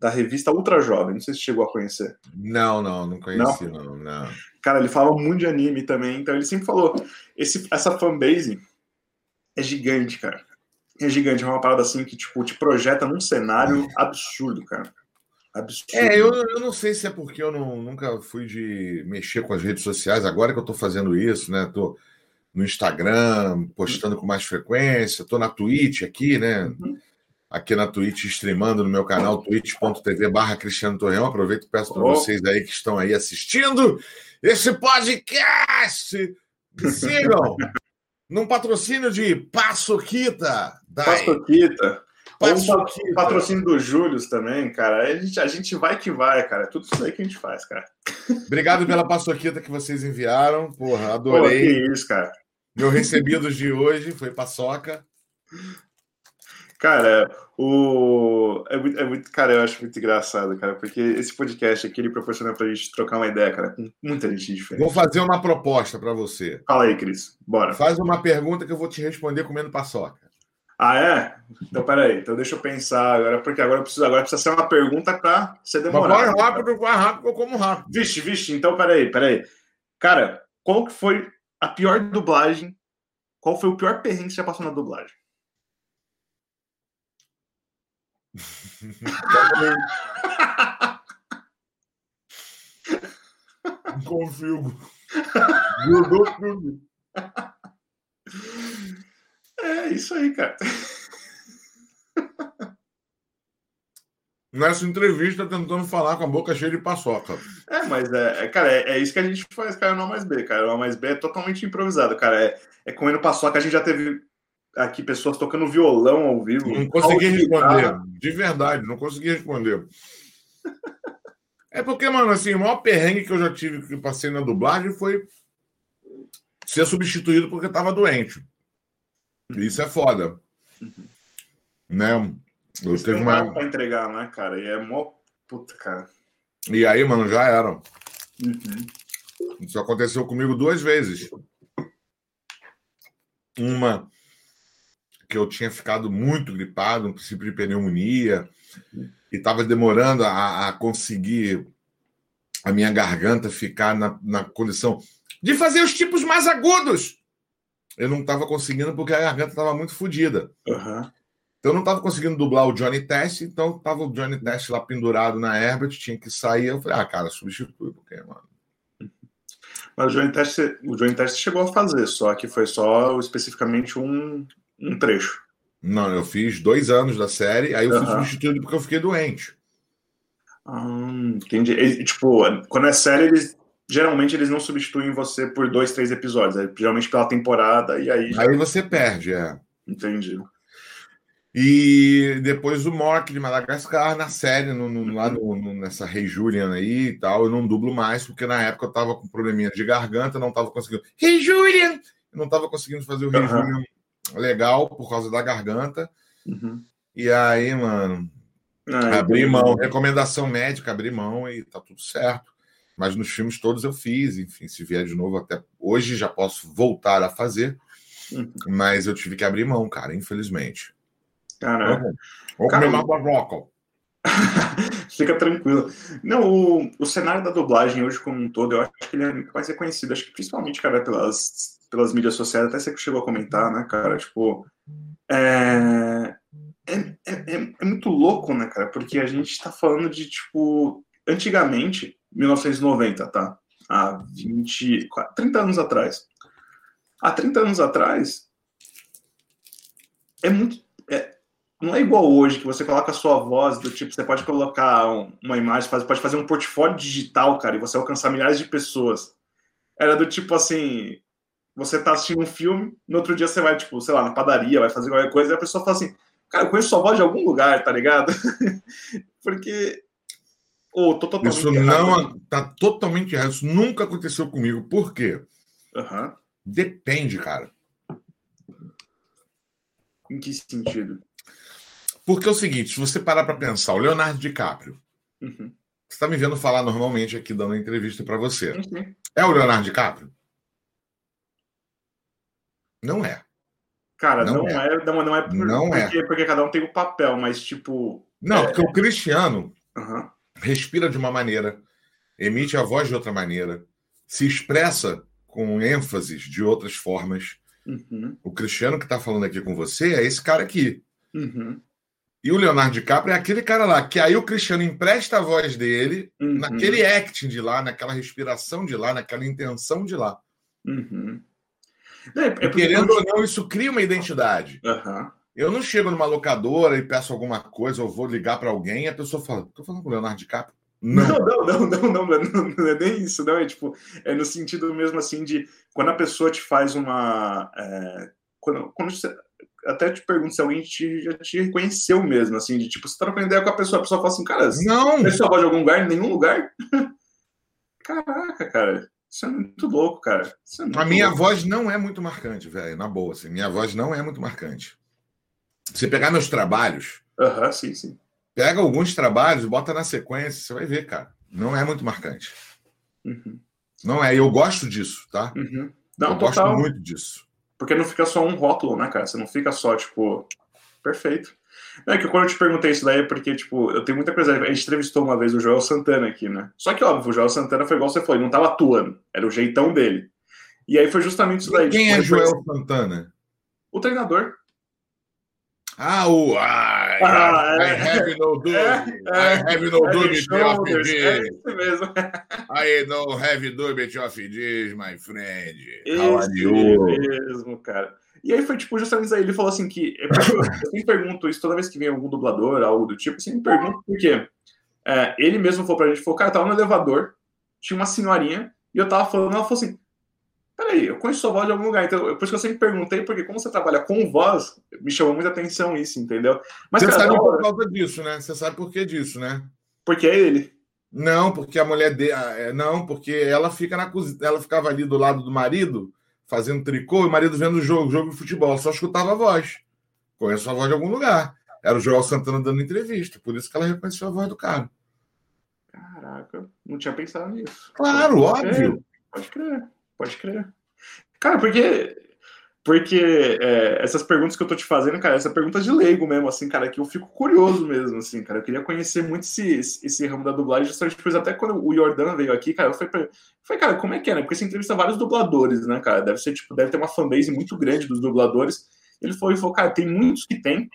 Da revista Ultra Jovem, não sei se chegou a conhecer. Não, não, não conheci, não. não, não. Cara, ele fala muito de anime também, então ele sempre falou: esse, essa fanbase é gigante, cara. É gigante, é uma parada assim que, tipo, te projeta num cenário absurdo, cara. Absurdo. É, eu, eu não sei se é porque eu não, nunca fui de mexer com as redes sociais, agora que eu tô fazendo isso, né? Tô no Instagram, postando com mais frequência, tô na Twitch aqui, né? Uhum. Aqui na Twitch, streamando no meu canal, twitch.tv barra Cristiano Torreão. Aproveito e peço para oh. vocês aí que estão aí assistindo esse podcast. Me sigam! num patrocínio de Paçoquita. Paçoquita. Paçoquita. patrocínio do Júlio também, cara. A gente, a gente vai que vai, cara. Tudo isso aí que a gente faz, cara. Obrigado pela paçoquita que vocês enviaram. Porra, adorei. Pô, que isso, cara. Meu recebidos de hoje foi paçoca. Cara, o... É muito, é, muito, Cara, eu acho muito engraçado, cara, porque esse podcast aqui ele proporciona pra gente trocar uma ideia, cara, com muita gente diferente. Vou fazer uma proposta para você. Fala aí, Cris. Bora. Faz uma pergunta que eu vou te responder comendo paçoca. Ah, é? Então, peraí. Então, deixa eu pensar agora, porque agora precisa, agora precisa ser uma pergunta para ser demorada. Vai rápido, vai rápido, eu como rápido. Vixe, vixe. Então, peraí, peraí. Cara, qual que foi a pior dublagem? Qual foi o pior perrengue que você já passou na dublagem? Confio. É isso aí, cara. Nessa entrevista, tentando falar com a boca cheia de paçoca. É, mas é, é cara, é, é, isso que a gente faz, cara, no A mais B, cara. O A mais B é totalmente improvisado, cara. É, é comendo paçoca, a gente já teve aqui pessoas tocando violão ao vivo. Não consegui responder, de verdade, não consegui responder. É porque, mano, assim, o maior perrengue que eu já tive que passei na dublagem foi ser substituído porque tava doente. Isso é foda. Uhum. Né? Eu Isso teve uma... pra entregar, né, cara? E é mó. Puta, cara. E aí, mano, já era. Uhum. Isso aconteceu comigo duas vezes. Uma que eu tinha ficado muito gripado, um princípio de pneumonia, e estava demorando a, a, conseguir a minha garganta ficar na, na condição de fazer os tipos mais agudos. Eu não estava conseguindo porque a garganta estava muito fodida. Uhum. Então eu não estava conseguindo dublar o Johnny Test, então estava o Johnny Test lá pendurado na Herbert, tinha que sair. Eu falei, ah, cara, substitui, porque, mano. Mas o Johnny Test, o Johnny Test chegou a fazer, só que foi só especificamente um, um trecho. Não, eu fiz dois anos da série, aí eu uhum. fui substituído porque eu fiquei doente. Hum, entendi. E, tipo, quando é série, eles geralmente eles não substituem você por dois, três episódios. É geralmente pela temporada e aí. Aí você perde, é. Entendi. E depois o Mork de Madagascar na série, no, no, lá no, nessa Rei Julian aí e tal. Eu não dublo mais, porque na época eu tava com probleminha de garganta, não tava conseguindo. Rei Julian! Eu não tava conseguindo fazer o Rei uhum. Julian legal por causa da garganta. Uhum. E aí, mano, ah, abri mão. Recomendação médica, abri mão e tá tudo certo. Mas nos filmes todos eu fiz, enfim, se vier de novo, até hoje já posso voltar a fazer. Uhum. Mas eu tive que abrir mão, cara, infelizmente. Caraca. Vou comer uma barroca. Fica tranquilo. Não, o, o cenário da dublagem hoje como um todo, eu acho que ele é mais reconhecido. Acho que principalmente, cara, pelas pelas mídias sociais, até você chegou a comentar, né, cara? Tipo, é, é, é, é, muito louco, né, cara? Porque a gente tá falando de, tipo, antigamente, 1990, tá? Há 20, 30 anos atrás. Há 30 anos atrás, é muito. É, não é igual hoje, que você coloca a sua voz, do tipo, você pode colocar uma imagem, pode fazer um portfólio digital, cara, e você alcançar milhares de pessoas. Era do tipo assim, você tá assistindo um filme, no outro dia você vai, tipo, sei lá, na padaria, vai fazer qualquer coisa, e a pessoa fala assim, cara, eu conheço sua voz de algum lugar, tá ligado? Porque. Oh, tô totalmente Isso não tá totalmente errado. Isso nunca aconteceu comigo. Por quê? Uhum. Depende, cara. Em que sentido? Porque é o seguinte, se você parar para pensar, o Leonardo DiCaprio, uhum. você está me vendo falar normalmente aqui, dando entrevista para você. Uhum. É o Leonardo DiCaprio? Não é. Cara, não, não é. é. não, não é por, não é. porque, é. porque cada um tem o um papel, mas tipo. Não, é... porque o Cristiano uhum. respira de uma maneira, emite a voz de outra maneira, se expressa com ênfases de outras formas. Uhum. O Cristiano que está falando aqui com você é esse cara aqui. Uhum. E o Leonardo DiCaprio é aquele cara lá, que aí o Cristiano empresta a voz dele uhum. naquele acting de lá, naquela respiração de lá, naquela intenção de lá. Uhum. É, é querendo ou não, isso cria uma identidade. Uhum. Eu não chego numa locadora e peço alguma coisa, ou vou ligar para alguém e a pessoa fala: estou falando com o Leonardo DiCaprio. Não. Não, não, não, não, não, não, não, é nem isso, não. É tipo, é no sentido mesmo assim de quando a pessoa te faz uma. É, quando, quando você, até te pergunto se alguém te, já te reconheceu mesmo, assim, de tipo, você tá trocando ideia com a pessoa, a pessoa fala assim, cara, não. você sua voz de algum lugar, em nenhum lugar? Caraca, cara. Isso é muito louco, cara. É muito a minha louco. voz não é muito marcante, velho, na boa. Assim, minha voz não é muito marcante. Você pegar meus trabalhos. Aham, uhum, sim, sim. Pega alguns trabalhos, bota na sequência, você vai ver, cara. Não é muito marcante. Uhum. Não é. Eu gosto disso, tá? Uhum. Não, eu total. gosto muito disso. Porque não fica só um rótulo, né, cara? Você não fica só, tipo, perfeito. É que quando eu te perguntei isso daí é porque, tipo, eu tenho muita coisa. A gente entrevistou uma vez o Joel Santana aqui, né? Só que, óbvio, o Joel Santana foi igual você falou, ele não tava atuando, era o jeitão dele. E aí foi justamente isso daí. Quem tipo, é Joel Santana? O treinador. Ah, o. Ah, ah I, é, have no do. É, é, I have no do with of É isso mesmo. I don't have do with of this, my friend. How are you? mesmo, cara. E aí foi, tipo, justamente aí ele falou assim que. Eu sempre pergunto isso toda vez que vem algum dublador, algo do tipo, sempre pergunto porque é, ele mesmo falou pra gente, falou, cara, tava no elevador, tinha uma senhorinha, e eu tava falando, ela falou assim, peraí, eu conheço sua voz de algum lugar, então, por isso que eu sempre perguntei, porque como você trabalha com voz, me chamou muita atenção isso, entendeu? Mas, você cara, sabe por causa disso, né? Você sabe por que disso, né? Porque é ele. Não, porque a mulher dele. É, não, porque ela fica na cozinha. Ela ficava ali do lado do marido, fazendo tricô, e o marido vendo o jogo, jogo de futebol. Só escutava a voz. Conheço a voz de algum lugar. Era o Joel Santana dando entrevista. Por isso que ela reconheceu a voz do cara. Caraca, não tinha pensado nisso. Claro, pode óbvio. Pode crer, pode crer. Cara, porque porque é, essas perguntas que eu tô te fazendo, cara, essa pergunta de leigo mesmo, assim, cara, que eu fico curioso mesmo, assim, cara. Eu queria conhecer muito esse, esse ramo da dublagem, justamente depois, até quando o Jordan veio aqui, cara, eu falei, pra, falei, cara, como é que é, né? Porque você entrevista vários dubladores, né, cara? Deve ser, tipo, deve ter uma fanbase muito grande dos dubladores. Ele falou, ele falou, cara, tem muitos que tem,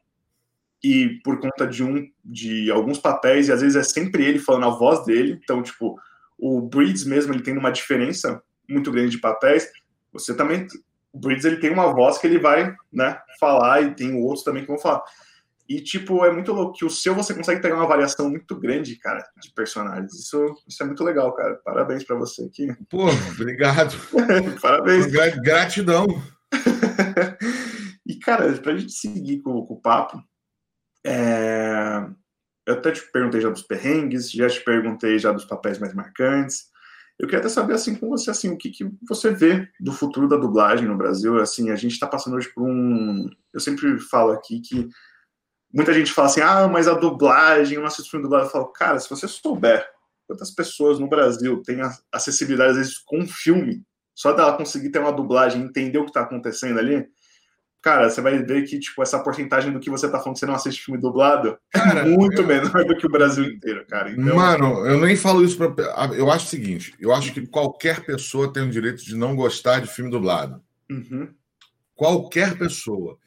e por conta de um, de alguns papéis, e às vezes é sempre ele falando a voz dele, então, tipo, o Breeds mesmo, ele tem uma diferença muito grande de papéis. Você também o Breeds ele tem uma voz que ele vai né, falar e tem outros também que vão falar. E, tipo, é muito louco que o seu você consegue pegar uma variação muito grande, cara, de personagens. Isso, isso é muito legal, cara. Parabéns para você aqui. Pô, obrigado. Parabéns. Gratidão. e, cara, pra gente seguir com, com o papo, é... eu até te perguntei já dos perrengues, já te perguntei já dos papéis mais marcantes. Eu queria até saber assim com você assim o que, que você vê do futuro da dublagem no Brasil. Assim, a gente está passando hoje por um. Eu sempre falo aqui que muita gente fala assim, ah, mas a dublagem, eu não assisto filme dublado. Eu falo, cara, se você souber quantas pessoas no Brasil têm acessibilidade às vezes com um filme, só dela conseguir ter uma dublagem, entender o que está acontecendo ali, cara, você vai ver que, tipo, essa porcentagem do que você tá falando que você não assiste filme dublado cara, é muito eu... menor do que o Brasil inteiro, cara. Então... Mano, eu nem falo isso pra. Eu acho o seguinte: eu acho que qualquer pessoa tem o direito de não gostar de filme dublado. Uhum. Qualquer pessoa.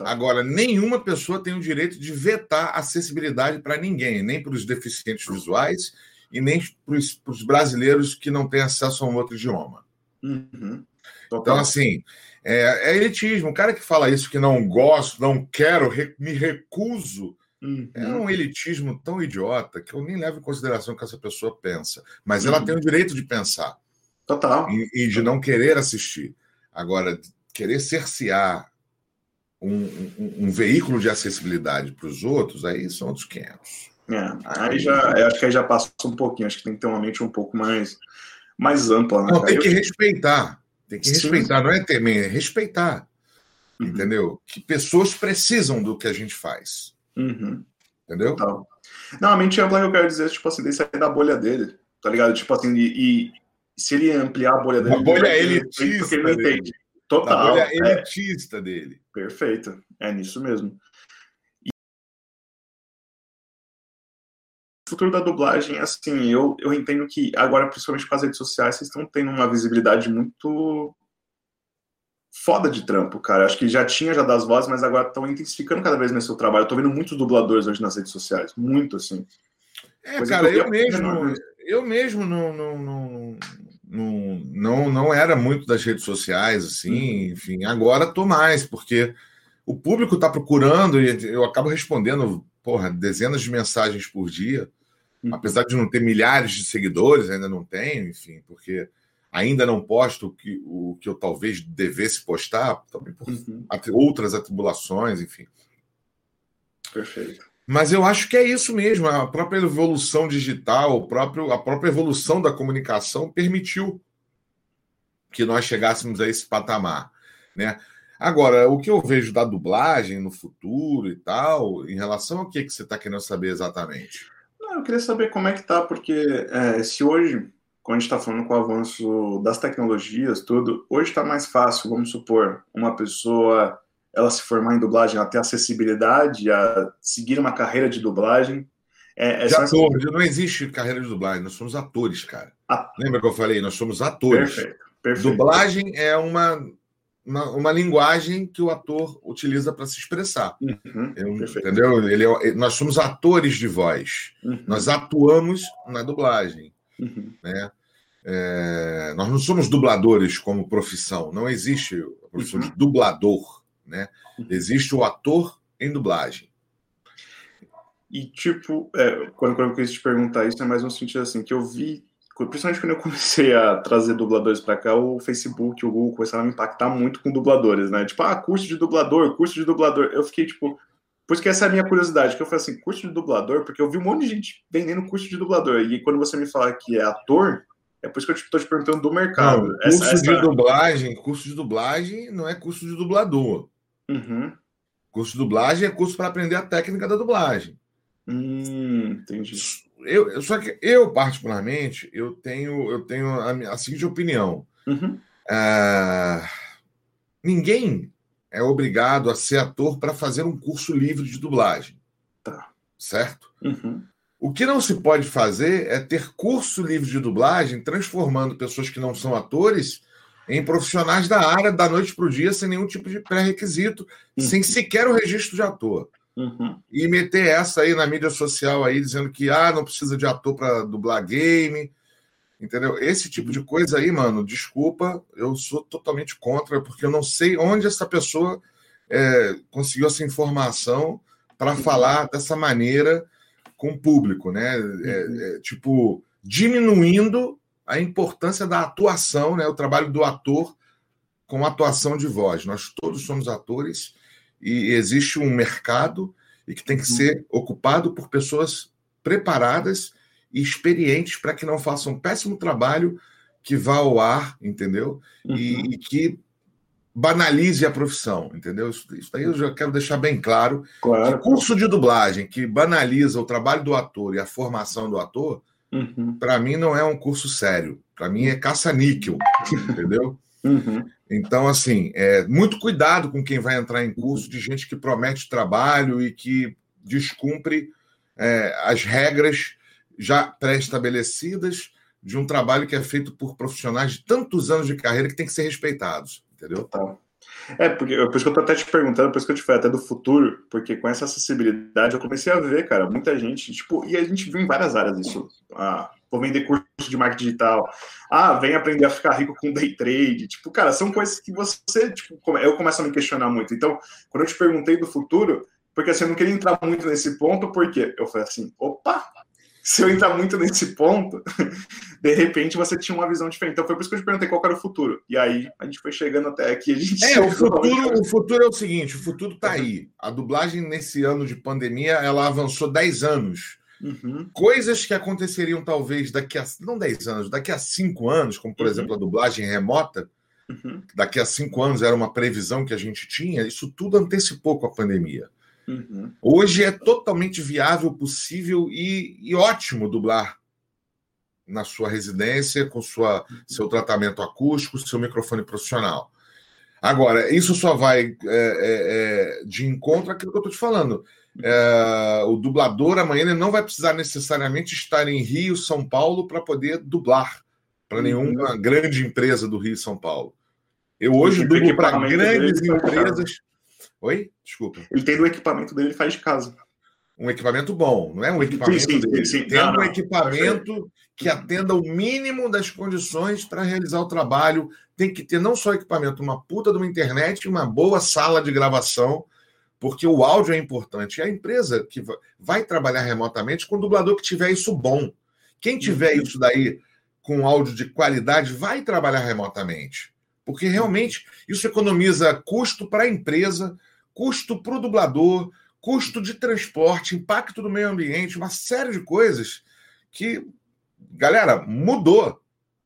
Agora, nenhuma pessoa tem o direito de vetar acessibilidade para ninguém, nem para os deficientes visuais e nem para os brasileiros que não têm acesso a um outro idioma. Uhum. Então, assim, é, é, elitismo. O cara que fala isso, que não gosto, não quero, re, me recuso, uhum. é um elitismo tão idiota que eu nem levo em consideração o que essa pessoa pensa. Mas uhum. ela tem o direito de pensar. Total. E, e de não querer assistir. Agora, querer cercear um, um, um veículo de acessibilidade para os outros, aí são outros 500. É, aí já, acho que aí já passa um pouquinho, acho que tem que ter uma mente um pouco mais, mais ampla. Né? Não, tem que respeitar. Tem que respeitar, Sim. não é temer, é respeitar. Uhum. Entendeu? Que pessoas precisam do que a gente faz. Uhum. Entendeu? Total. Não, a mente ampla eu quero dizer, tipo assim, de sair da bolha dele, tá ligado? Tipo assim, e, e se ele ampliar a bolha dele. A bolha elitista. Porque ele não entende. Total. A bolha é. elitista dele. Perfeito. É nisso mesmo. Futuro da dublagem, assim, eu, eu entendo que agora, principalmente com as redes sociais, vocês estão tendo uma visibilidade muito foda de trampo, cara. Acho que já tinha já das vozes, mas agora estão intensificando cada vez mais seu trabalho. Eu tô vendo muitos dubladores hoje nas redes sociais, muito assim. É, Coisa cara, eu, eu mesmo, eu mesmo não, não, não, não, não, não era muito das redes sociais, assim, uhum. enfim. Agora tô mais, porque o público está procurando e eu acabo respondendo, porra, dezenas de mensagens por dia. Uhum. Apesar de não ter milhares de seguidores, ainda não tenho, enfim, porque ainda não posto o que, o que eu talvez devesse postar, também por uhum. outras atribulações, enfim. Perfeito. Mas eu acho que é isso mesmo, a própria evolução digital, o próprio, a própria evolução da comunicação permitiu que nós chegássemos a esse patamar, né? Agora, o que eu vejo da dublagem no futuro e tal, em relação ao que, que você está querendo saber exatamente? Eu queria saber como é que tá, porque é, se hoje, quando a gente está falando com o avanço das tecnologias, tudo, hoje está mais fácil, vamos supor, uma pessoa ela se formar em dublagem, ela ter acessibilidade a seguir uma carreira de dublagem. É, é de ator, não existe carreira de dublagem, nós somos atores, cara. Lembra que eu falei? Nós somos atores. Perfeito, perfeito. Dublagem é uma uma, uma linguagem que o ator utiliza para se expressar. Uhum, Eu, entendeu? Ele é, nós somos atores de voz. Uhum. Nós atuamos na dublagem. Uhum. Né? É, nós não somos dubladores como profissão. Não existe a profissão de uhum. dublador. Né? Uhum. Existe o ator em dublagem. E, tipo, é, quando, quando eu quis te perguntar isso, é mais um sentido assim, que eu vi principalmente quando eu comecei a trazer dubladores para cá, o Facebook, o Google começaram a me impactar muito com dubladores, né? Tipo, ah, curso de dublador, curso de dublador. Eu fiquei tipo, por isso que essa é a minha curiosidade, que eu falei assim, curso de dublador, porque eu vi um monte de gente vendendo curso de dublador. E quando você me fala que é ator, é por isso que eu estou te perguntando do mercado. Não, curso essa, de dublagem, curso de dublagem não é curso de dublador. Uhum. Curso de dublagem é curso para aprender a técnica da dublagem. Hum, entendi. Eu, só que eu, particularmente, eu tenho, eu tenho a, a seguinte opinião. Uhum. Uh, ninguém é obrigado a ser ator para fazer um curso livre de dublagem. Tá. Certo? Uhum. O que não se pode fazer é ter curso livre de dublagem transformando pessoas que não são atores em profissionais da área da noite para o dia sem nenhum tipo de pré-requisito, uhum. sem sequer o registro de ator. Uhum. E meter essa aí na mídia social aí, dizendo que ah, não precisa de ator para dublar game, Entendeu? Esse tipo de coisa aí, mano, desculpa, eu sou totalmente contra, porque eu não sei onde essa pessoa é, conseguiu essa informação para uhum. falar dessa maneira com o público, né? É, uhum. é, tipo, diminuindo a importância da atuação, né? O trabalho do ator com atuação de voz. Nós todos somos atores e existe um mercado e que tem que uhum. ser ocupado por pessoas preparadas e experientes para que não façam um péssimo trabalho que vá ao ar, entendeu? Uhum. E, e, que banalize a profissão, entendeu? Isso, isso daí eu já quero deixar bem claro. Claro. curso de dublagem que banaliza o trabalho do ator e a formação do ator, uhum. para mim não é um curso sério. Para mim é caça-níquel, entendeu? Uhum. Então, assim, é, muito cuidado com quem vai entrar em curso de gente que promete trabalho e que descumpre é, as regras já pré-estabelecidas de um trabalho que é feito por profissionais de tantos anos de carreira que tem que ser respeitados, entendeu? Tá. É, porque, por isso que eu tô até te perguntando, por isso que eu te falei até do futuro, porque com essa acessibilidade eu comecei a ver, cara, muita gente, tipo, e a gente viu em várias áreas isso. Ah, vou vender curso de marketing digital. Ah, vem aprender a ficar rico com day trade. Tipo, cara, são coisas que você, tipo, eu começo a me questionar muito. Então, quando eu te perguntei do futuro, porque assim, eu não queria entrar muito nesse ponto, porque eu falei assim, opa, se eu entrar muito nesse ponto, de repente você tinha uma visão diferente. Então foi por isso que eu te perguntei qual era o futuro. E aí a gente foi chegando até aqui. A gente é, o futuro, o futuro é o seguinte: o futuro está aí. A dublagem nesse ano de pandemia ela avançou 10 anos. Uhum. Coisas que aconteceriam talvez daqui a. não 10 anos, daqui a 5 anos, como por uhum. exemplo a dublagem remota, uhum. daqui a 5 anos era uma previsão que a gente tinha, isso tudo antecipou com a pandemia. Uhum. Hoje é totalmente viável, possível e, e, ótimo dublar na sua residência, com sua, seu tratamento acústico, seu microfone profissional. Agora, isso só vai é, é, é de encontro àquilo que eu estou te falando. É, o dublador amanhã ele não vai precisar necessariamente estar em Rio, São Paulo, para poder dublar para nenhuma uhum. grande empresa do Rio e São Paulo. Eu hoje dublo para grandes empresas. Oi? Desculpa. Ele tem o equipamento dele, ele faz de casa. Um equipamento bom, não é um equipamento sim, sim, dele. Sim. Tem um equipamento que atenda o mínimo das condições para realizar o trabalho. Tem que ter não só equipamento, uma puta de uma internet e uma boa sala de gravação, porque o áudio é importante. E a empresa que vai trabalhar remotamente com o dublador que tiver isso bom. Quem tiver uhum. isso daí com áudio de qualidade vai trabalhar remotamente. Porque realmente isso economiza custo para a empresa, custo para o dublador, custo de transporte, impacto do meio ambiente, uma série de coisas que, galera, mudou.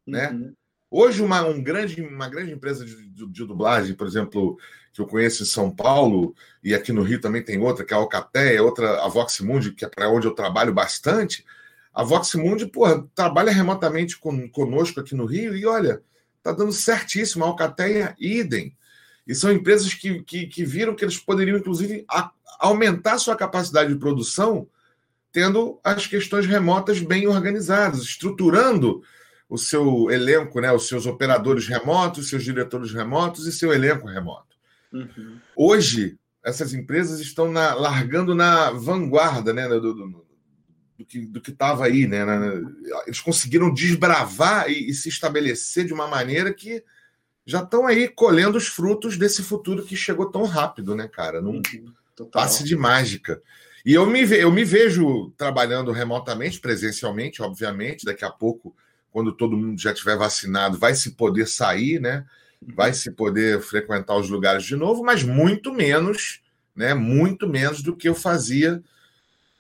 Né? Uhum. Hoje, uma, um grande, uma grande empresa de, de, de, dublagem, por exemplo, que eu conheço em São Paulo, e aqui no Rio também tem outra, que é a Alcatéia, outra, a Voximundi, que é para onde eu trabalho bastante. A Voximundi, porra, trabalha remotamente com, conosco aqui no Rio, e olha, Está dando certíssimo. A Alcateia, idem. E são empresas que, que, que viram que eles poderiam, inclusive, a, aumentar sua capacidade de produção tendo as questões remotas bem organizadas, estruturando o seu elenco, né, os seus operadores remotos, seus diretores remotos e seu elenco remoto. Uhum. Hoje, essas empresas estão na, largando na vanguarda né, do, do, do que do que estava aí, né? Eles conseguiram desbravar e, e, se estabelecer de uma maneira que já estão aí colhendo os frutos desse futuro que chegou tão rápido, né, cara? Num uhum, passe de mágica. E eu me, eu me vejo trabalhando remotamente, presencialmente, obviamente. Daqui a pouco quando todo mundo já tiver vacinado, vai se poder sair, né? Vai se poder frequentar os lugares de novo, mas muito menos, né? Muito menos do que eu fazia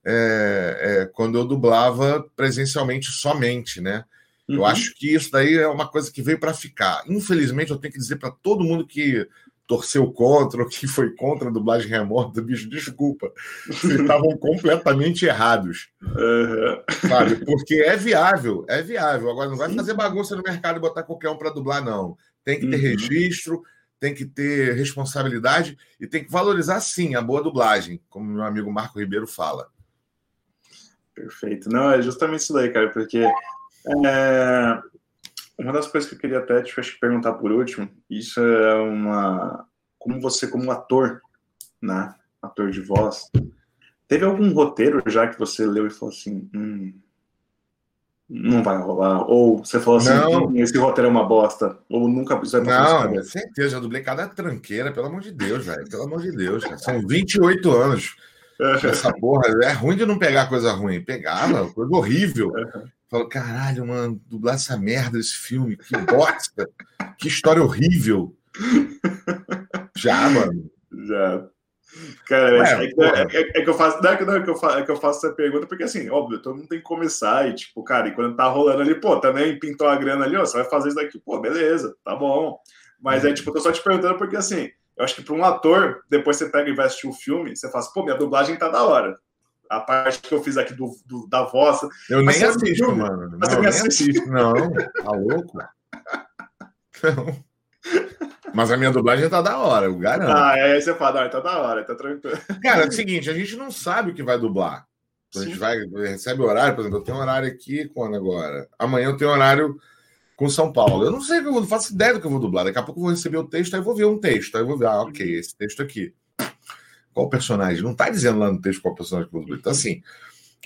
é, é, quando eu dublava presencialmente somente, né? Uhum. Eu acho que isso daí é uma coisa que veio para ficar. Infelizmente, eu tenho que dizer para todo mundo que torceu contra ou que foi contra a dublagem remota, bicho, desculpa. Vocês estavam completamente errados. Uhum. Sabe? Porque é viável, é viável. Agora, não vai fazer bagunça no mercado e botar qualquer um para dublar, não. Tem que ter uhum. registro, tem que ter responsabilidade e tem que valorizar, sim, a boa dublagem, como meu amigo Marco Ribeiro fala. Perfeito. Não, é justamente isso daí, cara, porque é, uma das coisas que eu queria até te perguntar por último, isso é uma. Como você, como ator, né? Ator de voz, teve algum roteiro já que você leu e falou assim, hum, não vai rolar? Ou você falou assim, não. Hum, esse roteiro é uma bosta? Ou nunca isso Não, com certeza, já dublei cada tranqueira, pelo amor de Deus, velho. Pelo amor de Deus, cara. São 28 anos. Essa porra, é ruim de não pegar coisa ruim. Pegava, coisa horrível. Falo, caralho, mano, dublar essa merda desse filme, que bosta, que história horrível. Já, mano. Já. Cara, é, é, é, é, que eu faço, não é que, não, é que eu faço, é que eu faço essa pergunta, porque assim, óbvio, todo mundo tem que começar e, tipo, cara, e quando tá rolando ali, pô, também pintou a grana ali, ó, você vai fazer isso daqui, pô, beleza, tá bom. Mas é tipo, eu tô só te perguntando porque assim, eu acho que para um ator, depois você pega e vai assistir o filme, você fala assim, pô, minha dublagem tá da hora a parte que eu fiz aqui do, do da voz. Eu nem assisto, filme, mano. Não, nem assisto. Não, tá louco? Não. Mas a minha dublagem tá da hora, eu garanto. Ah, é, você fala, tá da hora, tá tranquilo. Cara, é o seguinte, a gente não sabe o que vai dublar. A gente vai, recebe horário, por exemplo, eu tenho horário aqui quando agora? Amanhã eu tenho horário com São Paulo. Eu não sei, eu não faço ideia do que eu vou dublar. Daqui a pouco eu vou receber o texto, aí eu vou ver um texto, aí eu vou ver, ah, ok, esse texto aqui qual personagem. Não está dizendo lá no texto qual personagem que eu vou Então, assim,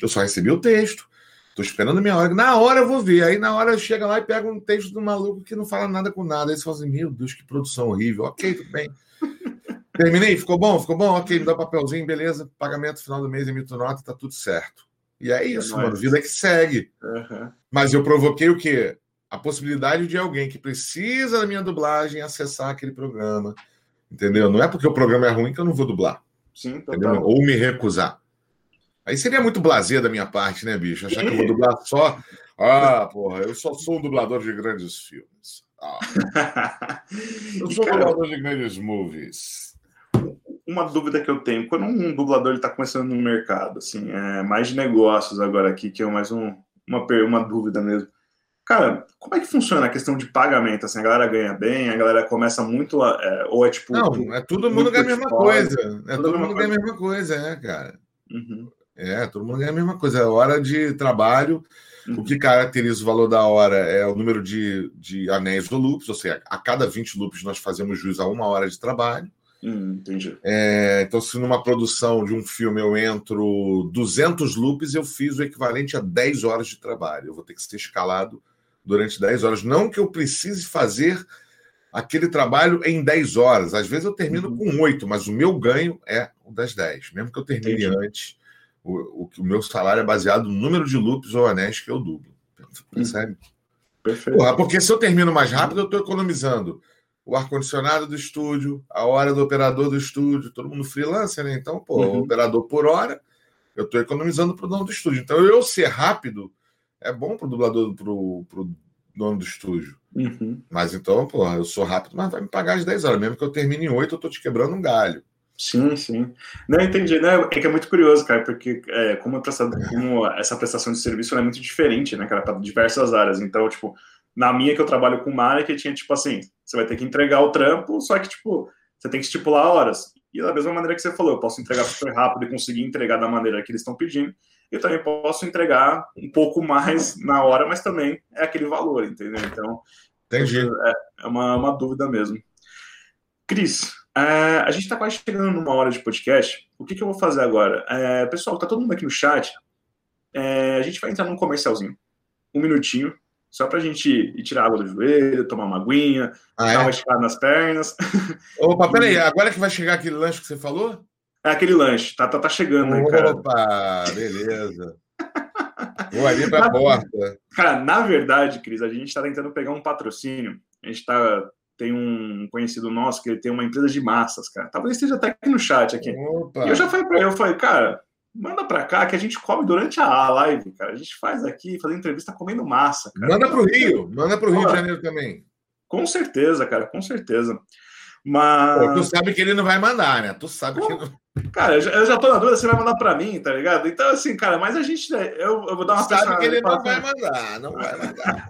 eu só recebi o texto, estou esperando a minha hora. Na hora eu vou ver. Aí na hora chega lá e pega um texto do maluco que não fala nada com nada. Aí você fala assim: Meu Deus, que produção horrível. Ok, tudo bem. Terminei, ficou bom, ficou bom, ok, me dá papelzinho, beleza. Pagamento final do mês, emito nota, tá tudo certo. E é isso, é mano. Vida que segue. Uhum. Mas eu provoquei o quê? A possibilidade de alguém que precisa da minha dublagem acessar aquele programa. Entendeu? Não é porque o programa é ruim que eu não vou dublar. Sim, total. Ou me recusar. Aí seria muito blazer da minha parte, né, bicho? Achar que eu vou dublar só. Ah, porra, eu só sou um dublador de grandes filmes. Ah. Eu sou um dublador de grandes movies. Uma dúvida que eu tenho, quando um dublador está começando no mercado, assim, é mais de negócios agora aqui, que é mais um, uma, uma dúvida mesmo. Cara, como é que funciona a questão de pagamento? Assim, a galera ganha bem, a galera começa muito. É, ou é tipo. Não, é todo mundo ganha a mesma coisa. É todo mundo ganha a mesma coisa, é, cara. Uhum. É, todo mundo ganha a mesma coisa. É hora de trabalho. Uhum. O que caracteriza o valor da hora é o número de, de anéis do loops, ou seja, a cada 20 loops nós fazemos juiz a uma hora de trabalho. Hum, entendi. É, então, se numa produção de um filme eu entro 200 loops, eu fiz o equivalente a 10 horas de trabalho. Eu vou ter que ser escalado durante 10 horas. Não que eu precise fazer aquele trabalho em 10 horas. Às vezes eu termino uhum. com 8, mas o meu ganho é o das 10. Mesmo que eu termine Entendi. antes, o, o, o, meu salário é baseado no número de loops ou anéis que eu dublo. Percebe? Uhum. Perfeito. Porra, porque se eu termino mais rápido, eu estou economizando o ar-condicionado do estúdio, a hora do operador do estúdio, todo mundo freelancer, né? Então, pô, uhum. operador por hora, eu estou economizando para o dono do estúdio. Então, eu ser rápido é bom pro dublador, pro, pro dono do estúdio. Uhum. Mas então, porra, eu sou rápido, mas vai me pagar as 10 horas. Mesmo que eu termine em 8, eu tô te quebrando um galho. Sim, sim. Não, entendi. Não, é que é muito curioso, cara, porque é, como, como essa prestação de serviço é muito diferente, né, cara, para diversas áreas. Então, tipo, na minha que eu trabalho com marketing, tinha tipo assim, você vai ter que entregar o trampo, só que, tipo, você tem que estipular horas. E da mesma maneira que você falou, eu posso entregar super rápido e conseguir entregar da maneira que eles estão pedindo eu também posso entregar um pouco mais na hora, mas também é aquele valor, entendeu? Então, Entendi. É, é uma, uma dúvida mesmo. Cris, é, a gente está quase chegando numa hora de podcast. O que, que eu vou fazer agora? É, pessoal, tá todo mundo aqui no chat. É, a gente vai entrar num comercialzinho. Um minutinho, só para a gente ir tirar água do joelho, tomar uma aguinha, ah, dar é? uma esticada nas pernas. Opa, peraí, agora que vai chegar aquele lanche que você falou? É aquele lanche, tá, tá, tá chegando aí, cara. Opa, beleza. Vou ali pra porta. Cara, na verdade, Cris, a gente está tentando pegar um patrocínio. A gente tá. Tem um conhecido nosso que ele tem uma empresa de massas, cara. Talvez esteja até aqui no chat aqui. Opa. E eu já falei para ele, eu falei, cara, manda para cá que a gente come durante a live, cara. A gente faz aqui, fazer entrevista comendo massa. Cara. Manda para o Rio, manda para o Rio de Janeiro também. Com certeza, cara, com certeza. Mas. Pô, tu sabe que ele não vai mandar, né? Tu sabe Pô, que não. Cara, eu já, tô na dúvida, você vai mandar para mim, tá ligado? Então, assim, cara, mas a gente. Né, eu, eu vou dar uma tu Sabe que ele não vai mandar, não vai mandar.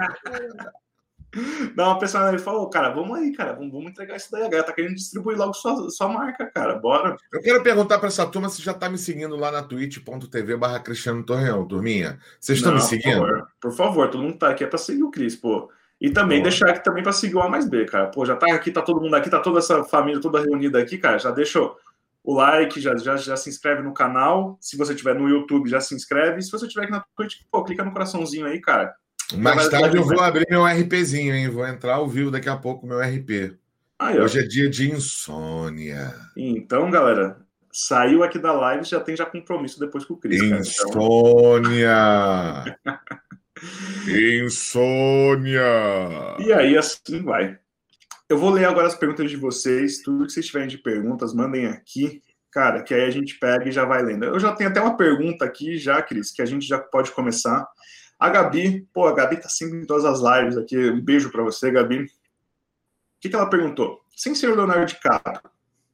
Dá uma pessoa ele falou, cara, vamos aí, cara, vamos, vamos entregar isso daí. A galera tá querendo distribuir logo sua, sua marca, cara. Bora. Eu quero perguntar para essa turma se já tá me seguindo lá na twitch.tv barra Cristiano Torreão, turminha. Vocês estão me seguindo? Por favor, por favor, todo mundo tá aqui é para seguir o Cris, pô. E também Boa. deixar aqui também para seguir o A mais B, cara. Pô, já tá aqui, tá todo mundo aqui, tá toda essa família toda reunida aqui, cara. Já deixa o like, já, já, já se inscreve no canal. Se você tiver no YouTube, já se inscreve. Se você tiver aqui na Twitch, pô, clica no coraçãozinho aí, cara. Mais tarde eu vou abrir meu RPzinho, hein? Vou entrar ao vivo daqui a pouco meu RP. Aí, Hoje é dia de insônia. Então, galera, saiu aqui da live já tem já compromisso depois com o Cris. Insônia! Insônia! E aí, assim vai. Eu vou ler agora as perguntas de vocês. Tudo que vocês tiverem de perguntas, mandem aqui. Cara, que aí a gente pega e já vai lendo. Eu já tenho até uma pergunta aqui, já, Cris, que a gente já pode começar. A Gabi, pô, a Gabi tá sempre em todas as lives aqui. Um beijo para você, Gabi. O que, que ela perguntou? Sem ser o Leonardo DiCaprio,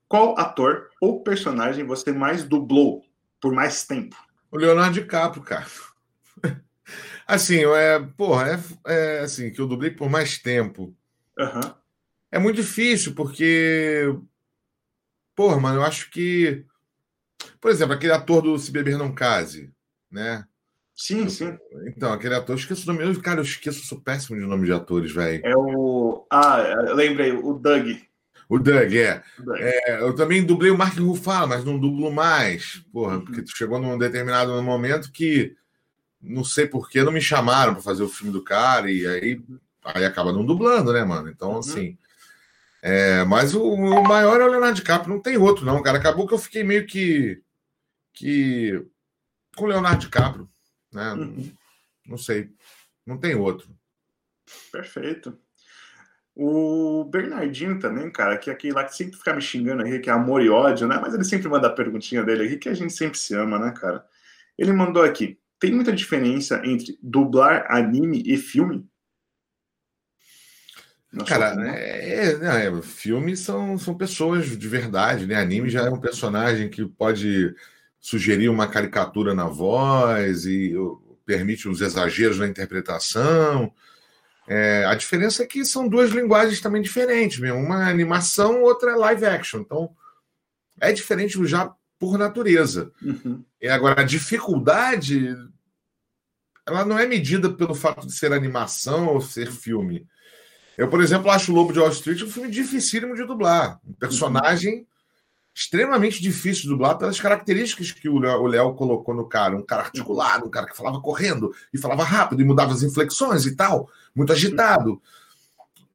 qual ator ou personagem você mais dublou por mais tempo? O Leonardo DiCaprio, cara. Assim, é, porra, é, é assim, que eu dublei por mais tempo. Uhum. É muito difícil, porque. Porra, mano, eu acho que. Por exemplo, aquele ator do Se Beber Não Case, né? Sim, sim. Então, aquele ator, esqueço o nome. Cara, eu esqueço, sou péssimo de nome de atores, velho. É o. Ah, lembrei, o Doug. O Doug, é. Doug. é. Eu também dublei o Mark Ruffalo, mas não dublo mais. Porra, uhum. porque chegou num determinado momento que não sei por que não me chamaram para fazer o filme do cara e aí, aí acaba não dublando, né, mano? Então, uhum. assim. É, mas o, o, maior é o Leonardo DiCaprio, não tem outro, não, cara. Acabou que eu fiquei meio que. que com o Leonardo DiCaprio. Né? Uhum. Não sei. Não tem outro. Perfeito. O Bernardinho também, cara, que é aquele lá que sempre fica me xingando aí, que é amor e ódio, né? Mas ele sempre manda a perguntinha dele aqui, que a gente sempre se ama, né, cara? Ele mandou aqui: tem muita diferença entre dublar anime e filme? Cara, é, é, é, filmes são, são pessoas de verdade, né? Anime já é um personagem que pode sugerir uma caricatura na voz e permite os exageros na interpretação. É, a diferença é que são duas linguagens também diferentes, mesmo. Uma é animação, outra é live action. Então, é diferente já por natureza. Uhum. E agora, a dificuldade ela não é medida pelo fato de ser animação ou ser filme. Eu, por exemplo, acho o Lobo de Wall Street um filme dificílimo de dublar. Um personagem extremamente difícil de dublar pelas características que o Léo colocou no cara. Um cara articulado, um cara que falava correndo e falava rápido e mudava as inflexões e tal, muito agitado.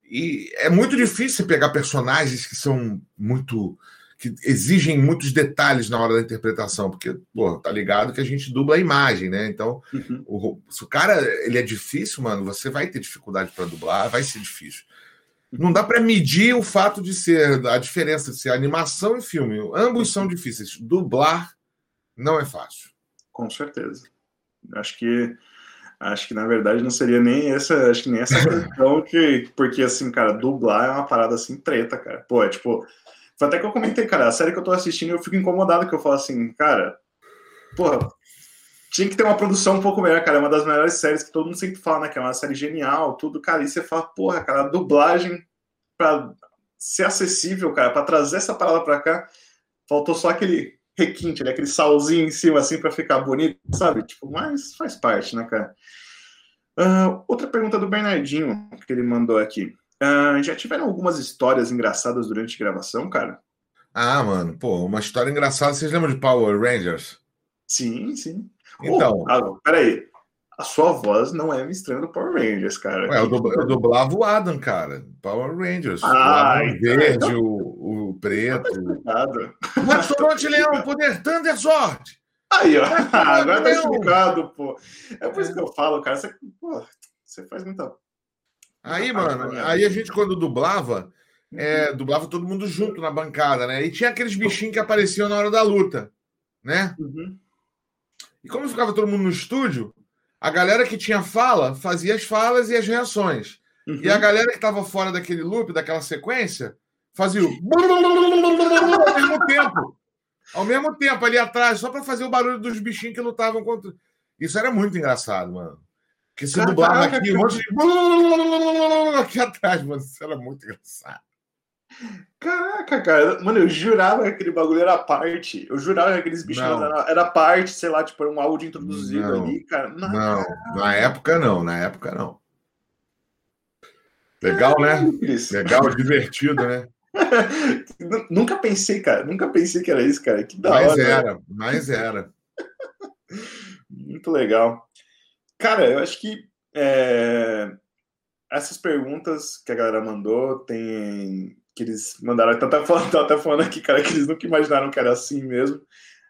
E é muito difícil pegar personagens que são muito. Que exigem muitos detalhes na hora da interpretação, porque, pô, tá ligado que a gente dubla a imagem, né? Então, uhum. o, se o cara ele é difícil, mano, você vai ter dificuldade para dublar, vai ser difícil não dá para medir o fato de ser a diferença de ser animação e filme. Ambos são difíceis. Dublar não é fácil. Com certeza. Acho que acho que na verdade não seria nem essa, acho que nem essa questão que porque assim, cara, dublar é uma parada assim treta, cara. Pô, é tipo, foi até que eu comentei, cara, a série que eu tô assistindo, eu fico incomodado que eu falo assim, cara, porra, tinha que ter uma produção um pouco melhor, cara. É uma das melhores séries que todo mundo sempre fala, né? Que é uma série genial, tudo, cara. E você fala, porra, cara, a dublagem para ser acessível, cara, para trazer essa parada para cá, faltou só aquele requinte, né? aquele salzinho em cima, assim, para ficar bonito, sabe? Tipo, mas faz parte, né, cara? Uh, outra pergunta do Bernardinho que ele mandou aqui. Uh, já tiveram algumas histórias engraçadas durante a gravação, cara? Ah, mano, pô, uma história engraçada. Vocês lembram de Power Rangers? Sim, sim. Então. Oh, ah, peraí. A sua voz não é mistrando Power Rangers, cara. Ué, eu, eu dublava o Adam, cara. Power Rangers. Ah, o verde, então... o, o preto. Mastodonte Leão, poder Thunderzord. Aí, ó. Agora tá explicado, pô. É por isso que eu falo, cara. Você, pô, você faz muita. Aí, mano, aí a gente, quando dublava, é, uhum. dublava todo mundo junto na bancada, né? E tinha aqueles bichinhos que apareciam na hora da luta, né? Uhum. E como ficava todo mundo no estúdio, a galera que tinha fala fazia as falas e as reações. Uhum. E a galera que estava fora daquele loop, daquela sequência, fazia o. ao mesmo tempo. Ao mesmo tempo, ali atrás, só para fazer o barulho dos bichinhos que lutavam contra. Isso era muito engraçado, mano. Porque se dublava aqui, um monte de. aqui atrás, mano. Isso era muito engraçado. Caraca, cara. Mano, eu jurava que aquele bagulho era parte. Eu jurava que aqueles bichos era, era, parte, sei lá, tipo, era um áudio introduzido não, ali, cara. Não, não na época não, na época não. Legal, né? Legal, divertido, né? nunca pensei, cara. Nunca pensei que era isso, cara. Que da mas hora. era, mas era. Muito legal. Cara, eu acho que é, essas perguntas que a galera mandou tem que eles mandaram. Tá até, falando, tá até falando aqui, cara, que eles nunca imaginaram que era assim mesmo.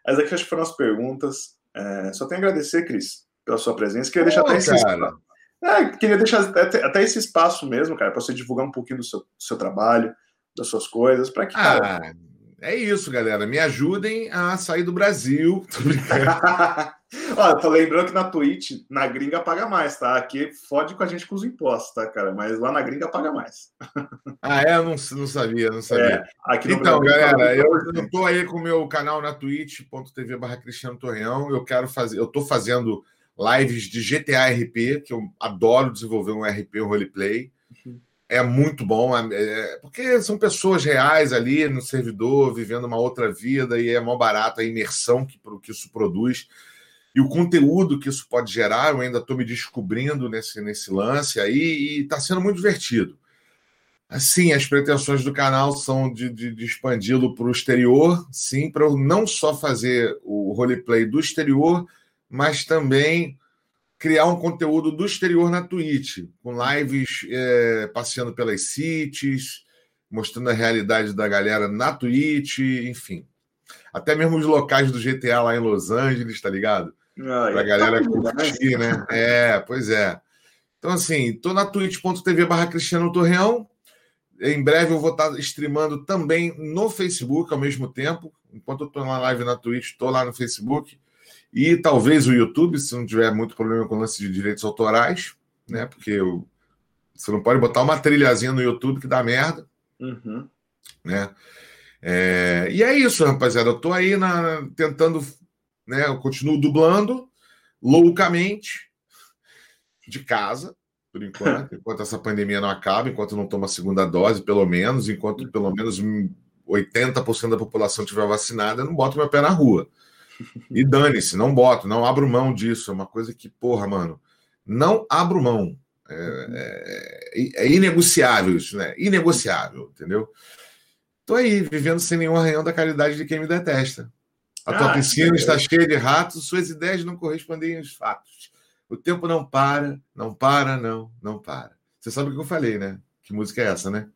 Mas aqui acho que foram as perguntas. É, só tenho a agradecer, Cris, pela sua presença. Queria deixar até esse espaço. É, queria deixar até, até, esse espaço mesmo, cara, para você divulgar um pouquinho do seu, do seu trabalho, das suas coisas, para que. Ah, cara... é isso, galera. Me ajudem a sair do Brasil. Olha, tô lembrando que na Twitch, na gringa paga mais, tá? Aqui fode com a gente com os impostos, tá, cara? Mas lá na gringa paga mais. ah, é? Eu não, não sabia, não sabia. É, então, galera, eu, eu tô aí com o meu canal na twitch.tv barra Cristiano Torreão. Eu quero fazer, eu tô fazendo lives de GTA RP, que eu adoro desenvolver um RP, um roleplay. É muito bom, é, é, porque são pessoas reais ali no servidor, vivendo uma outra vida, e é mó barato a imersão que, que isso produz. E o conteúdo que isso pode gerar, eu ainda estou me descobrindo nesse, nesse lance aí, e está sendo muito divertido. Assim, as pretensões do canal são de, de, de expandi-lo para o exterior, sim, para eu não só fazer o roleplay do exterior, mas também criar um conteúdo do exterior na Twitch, com lives é, passeando pelas cities, mostrando a realidade da galera na Twitch, enfim. Até mesmo os locais do GTA lá em Los Angeles, tá ligado? Ah, pra galera tá curtir, né? É, pois é. Então, assim, tô na twitch.tv barra Cristiano Torreão. Em breve eu vou estar tá streamando também no Facebook ao mesmo tempo. Enquanto eu tô na live na Twitch, tô lá no Facebook. E talvez o YouTube, se não tiver muito problema com o lance de direitos autorais, né? Porque você não pode botar uma trilhazinha no YouTube que dá merda. Uhum. Né? É, e é isso, rapaziada. Eu tô aí na, tentando né? Eu continuo dublando loucamente de casa, por enquanto, enquanto essa pandemia não acaba, enquanto não toma a segunda dose, pelo menos, enquanto pelo menos 80% da população tiver vacinada, eu não boto meu pé na rua. E dane-se, não boto, não abro mão disso. É uma coisa que, porra, mano, não abro mão. É, é, é inegociável isso, né? Inegociável, entendeu? Tô aí, vivendo sem nenhum arranhão da caridade de quem me detesta. A tua ah, piscina é. está cheia de ratos, suas ideias não correspondem aos fatos. O tempo não para, não para, não, não para. Você sabe o que eu falei, né? Que música é essa, né?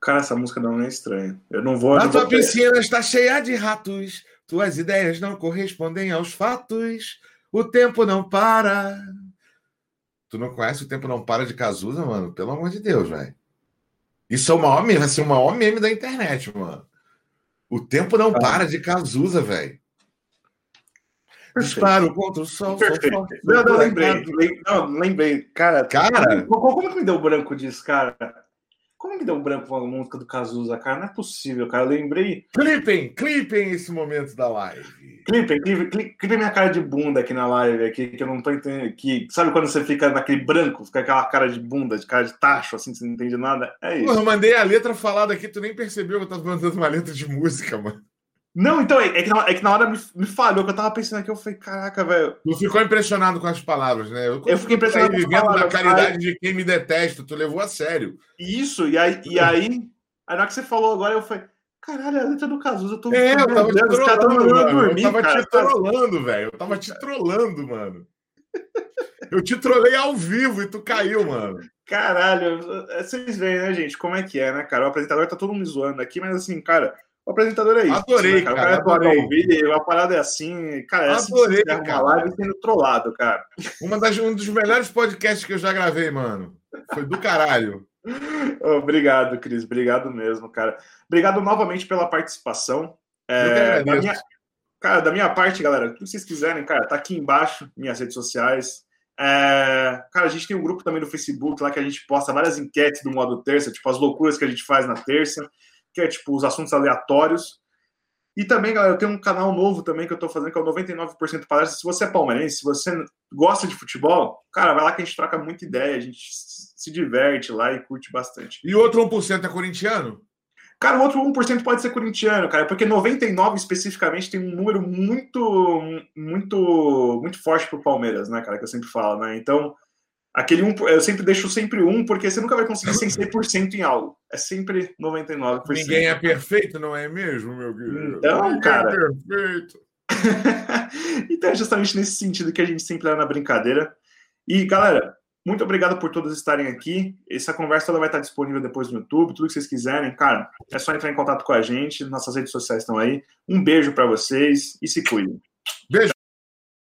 Cara, essa música não é estranha. Eu não vou. A tua piscina está cheia de ratos, tuas ideias não correspondem aos fatos. O tempo não para. Tu não conhece o tempo não para de Cazuza, mano? Pelo amor de Deus, velho. Isso é o maior meme, vai ser o maior meme da internet, mano. O tempo não ah. para de Cazuza, velho. Disparo contra o sol. Perfeito. Não, não, lembrei. Não, lembrei. Cara, cara como, como que me deu branco disso, cara? Como me deu branco com a música do Cazuza, cara? Não é possível, cara. Eu lembrei. Clipem, clipem esse momento da live. Clipem, clipem, clipem minha cara de bunda aqui na live, aqui, que eu não tô entendendo. Que, sabe quando você fica naquele branco, fica aquela cara de bunda, de cara de tacho, assim, você não entende nada? É isso. Porra, eu mandei a letra falada aqui, tu nem percebeu que eu tava mandando uma letra de música, mano. Não, então, é, é, que, na, é que na hora me, me, falhou, que eu tava pensando aqui, eu falei, caraca, velho. Tu ficou impressionado com as palavras, né? Eu, eu fiquei impressionado com as palavras. da caridade aí... de quem me detesta, tu levou a sério. Isso, e aí, e aí, aí na hora que você falou agora, eu falei, caralho, a letra do Cazuza, eu tô... É, eu tava te trolando, dormir, eu tava cara, te trolando, velho, eu tava te trolando, mano. Eu te trolei ao vivo e tu caiu, mano. Caralho, vocês veem, né, gente, como é que é, né, cara? O apresentador tá todo mundo me zoando aqui, mas assim, cara O apresentador é isso. Adorei, né, cara. cara. adorei. Ouvir, a parada é assim, cara. É assim adorei, assim, cara. Uma live sendo trollado, cara. Uma das, um dos melhores podcasts que eu já gravei, mano. Foi do caralho. Obrigado, Cris. Obrigado mesmo, cara. Obrigado novamente pela participação. É, da minha, cara, da minha parte, galera, o que vocês quiserem, cara, tá aqui embaixo, minhas redes sociais. É, cara, a gente tem um grupo também no Facebook lá que a gente posta várias enquetes do modo terça, tipo as loucuras que a gente faz na terça, que é tipo os assuntos aleatórios. E também, galera, eu tenho um canal novo também que eu tô fazendo, que é o 99% Palestra. Se você é palmeirense, se você gosta de futebol, cara, vai lá que a gente troca muita ideia, a gente se diverte lá e curte bastante. E outro 1% é corintiano? Cara, o outro 1% pode ser corintiano, cara, porque 99 especificamente tem um número muito, muito, muito forte pro Palmeiras, né, cara, que eu sempre falo, né? Então, aquele um, eu sempre deixo sempre um, porque você nunca vai conseguir ser 100% em algo. É sempre 99%. Ninguém é perfeito, não é mesmo, meu querido? Então, Ninguém cara. É perfeito. então, é justamente nesse sentido que a gente sempre é na brincadeira. E, galera, muito obrigado por todos estarem aqui. Essa conversa toda vai estar disponível depois no YouTube, tudo que vocês quiserem. Cara, é só entrar em contato com a gente, nossas redes sociais estão aí. Um beijo para vocês e se cuidem. Beijo.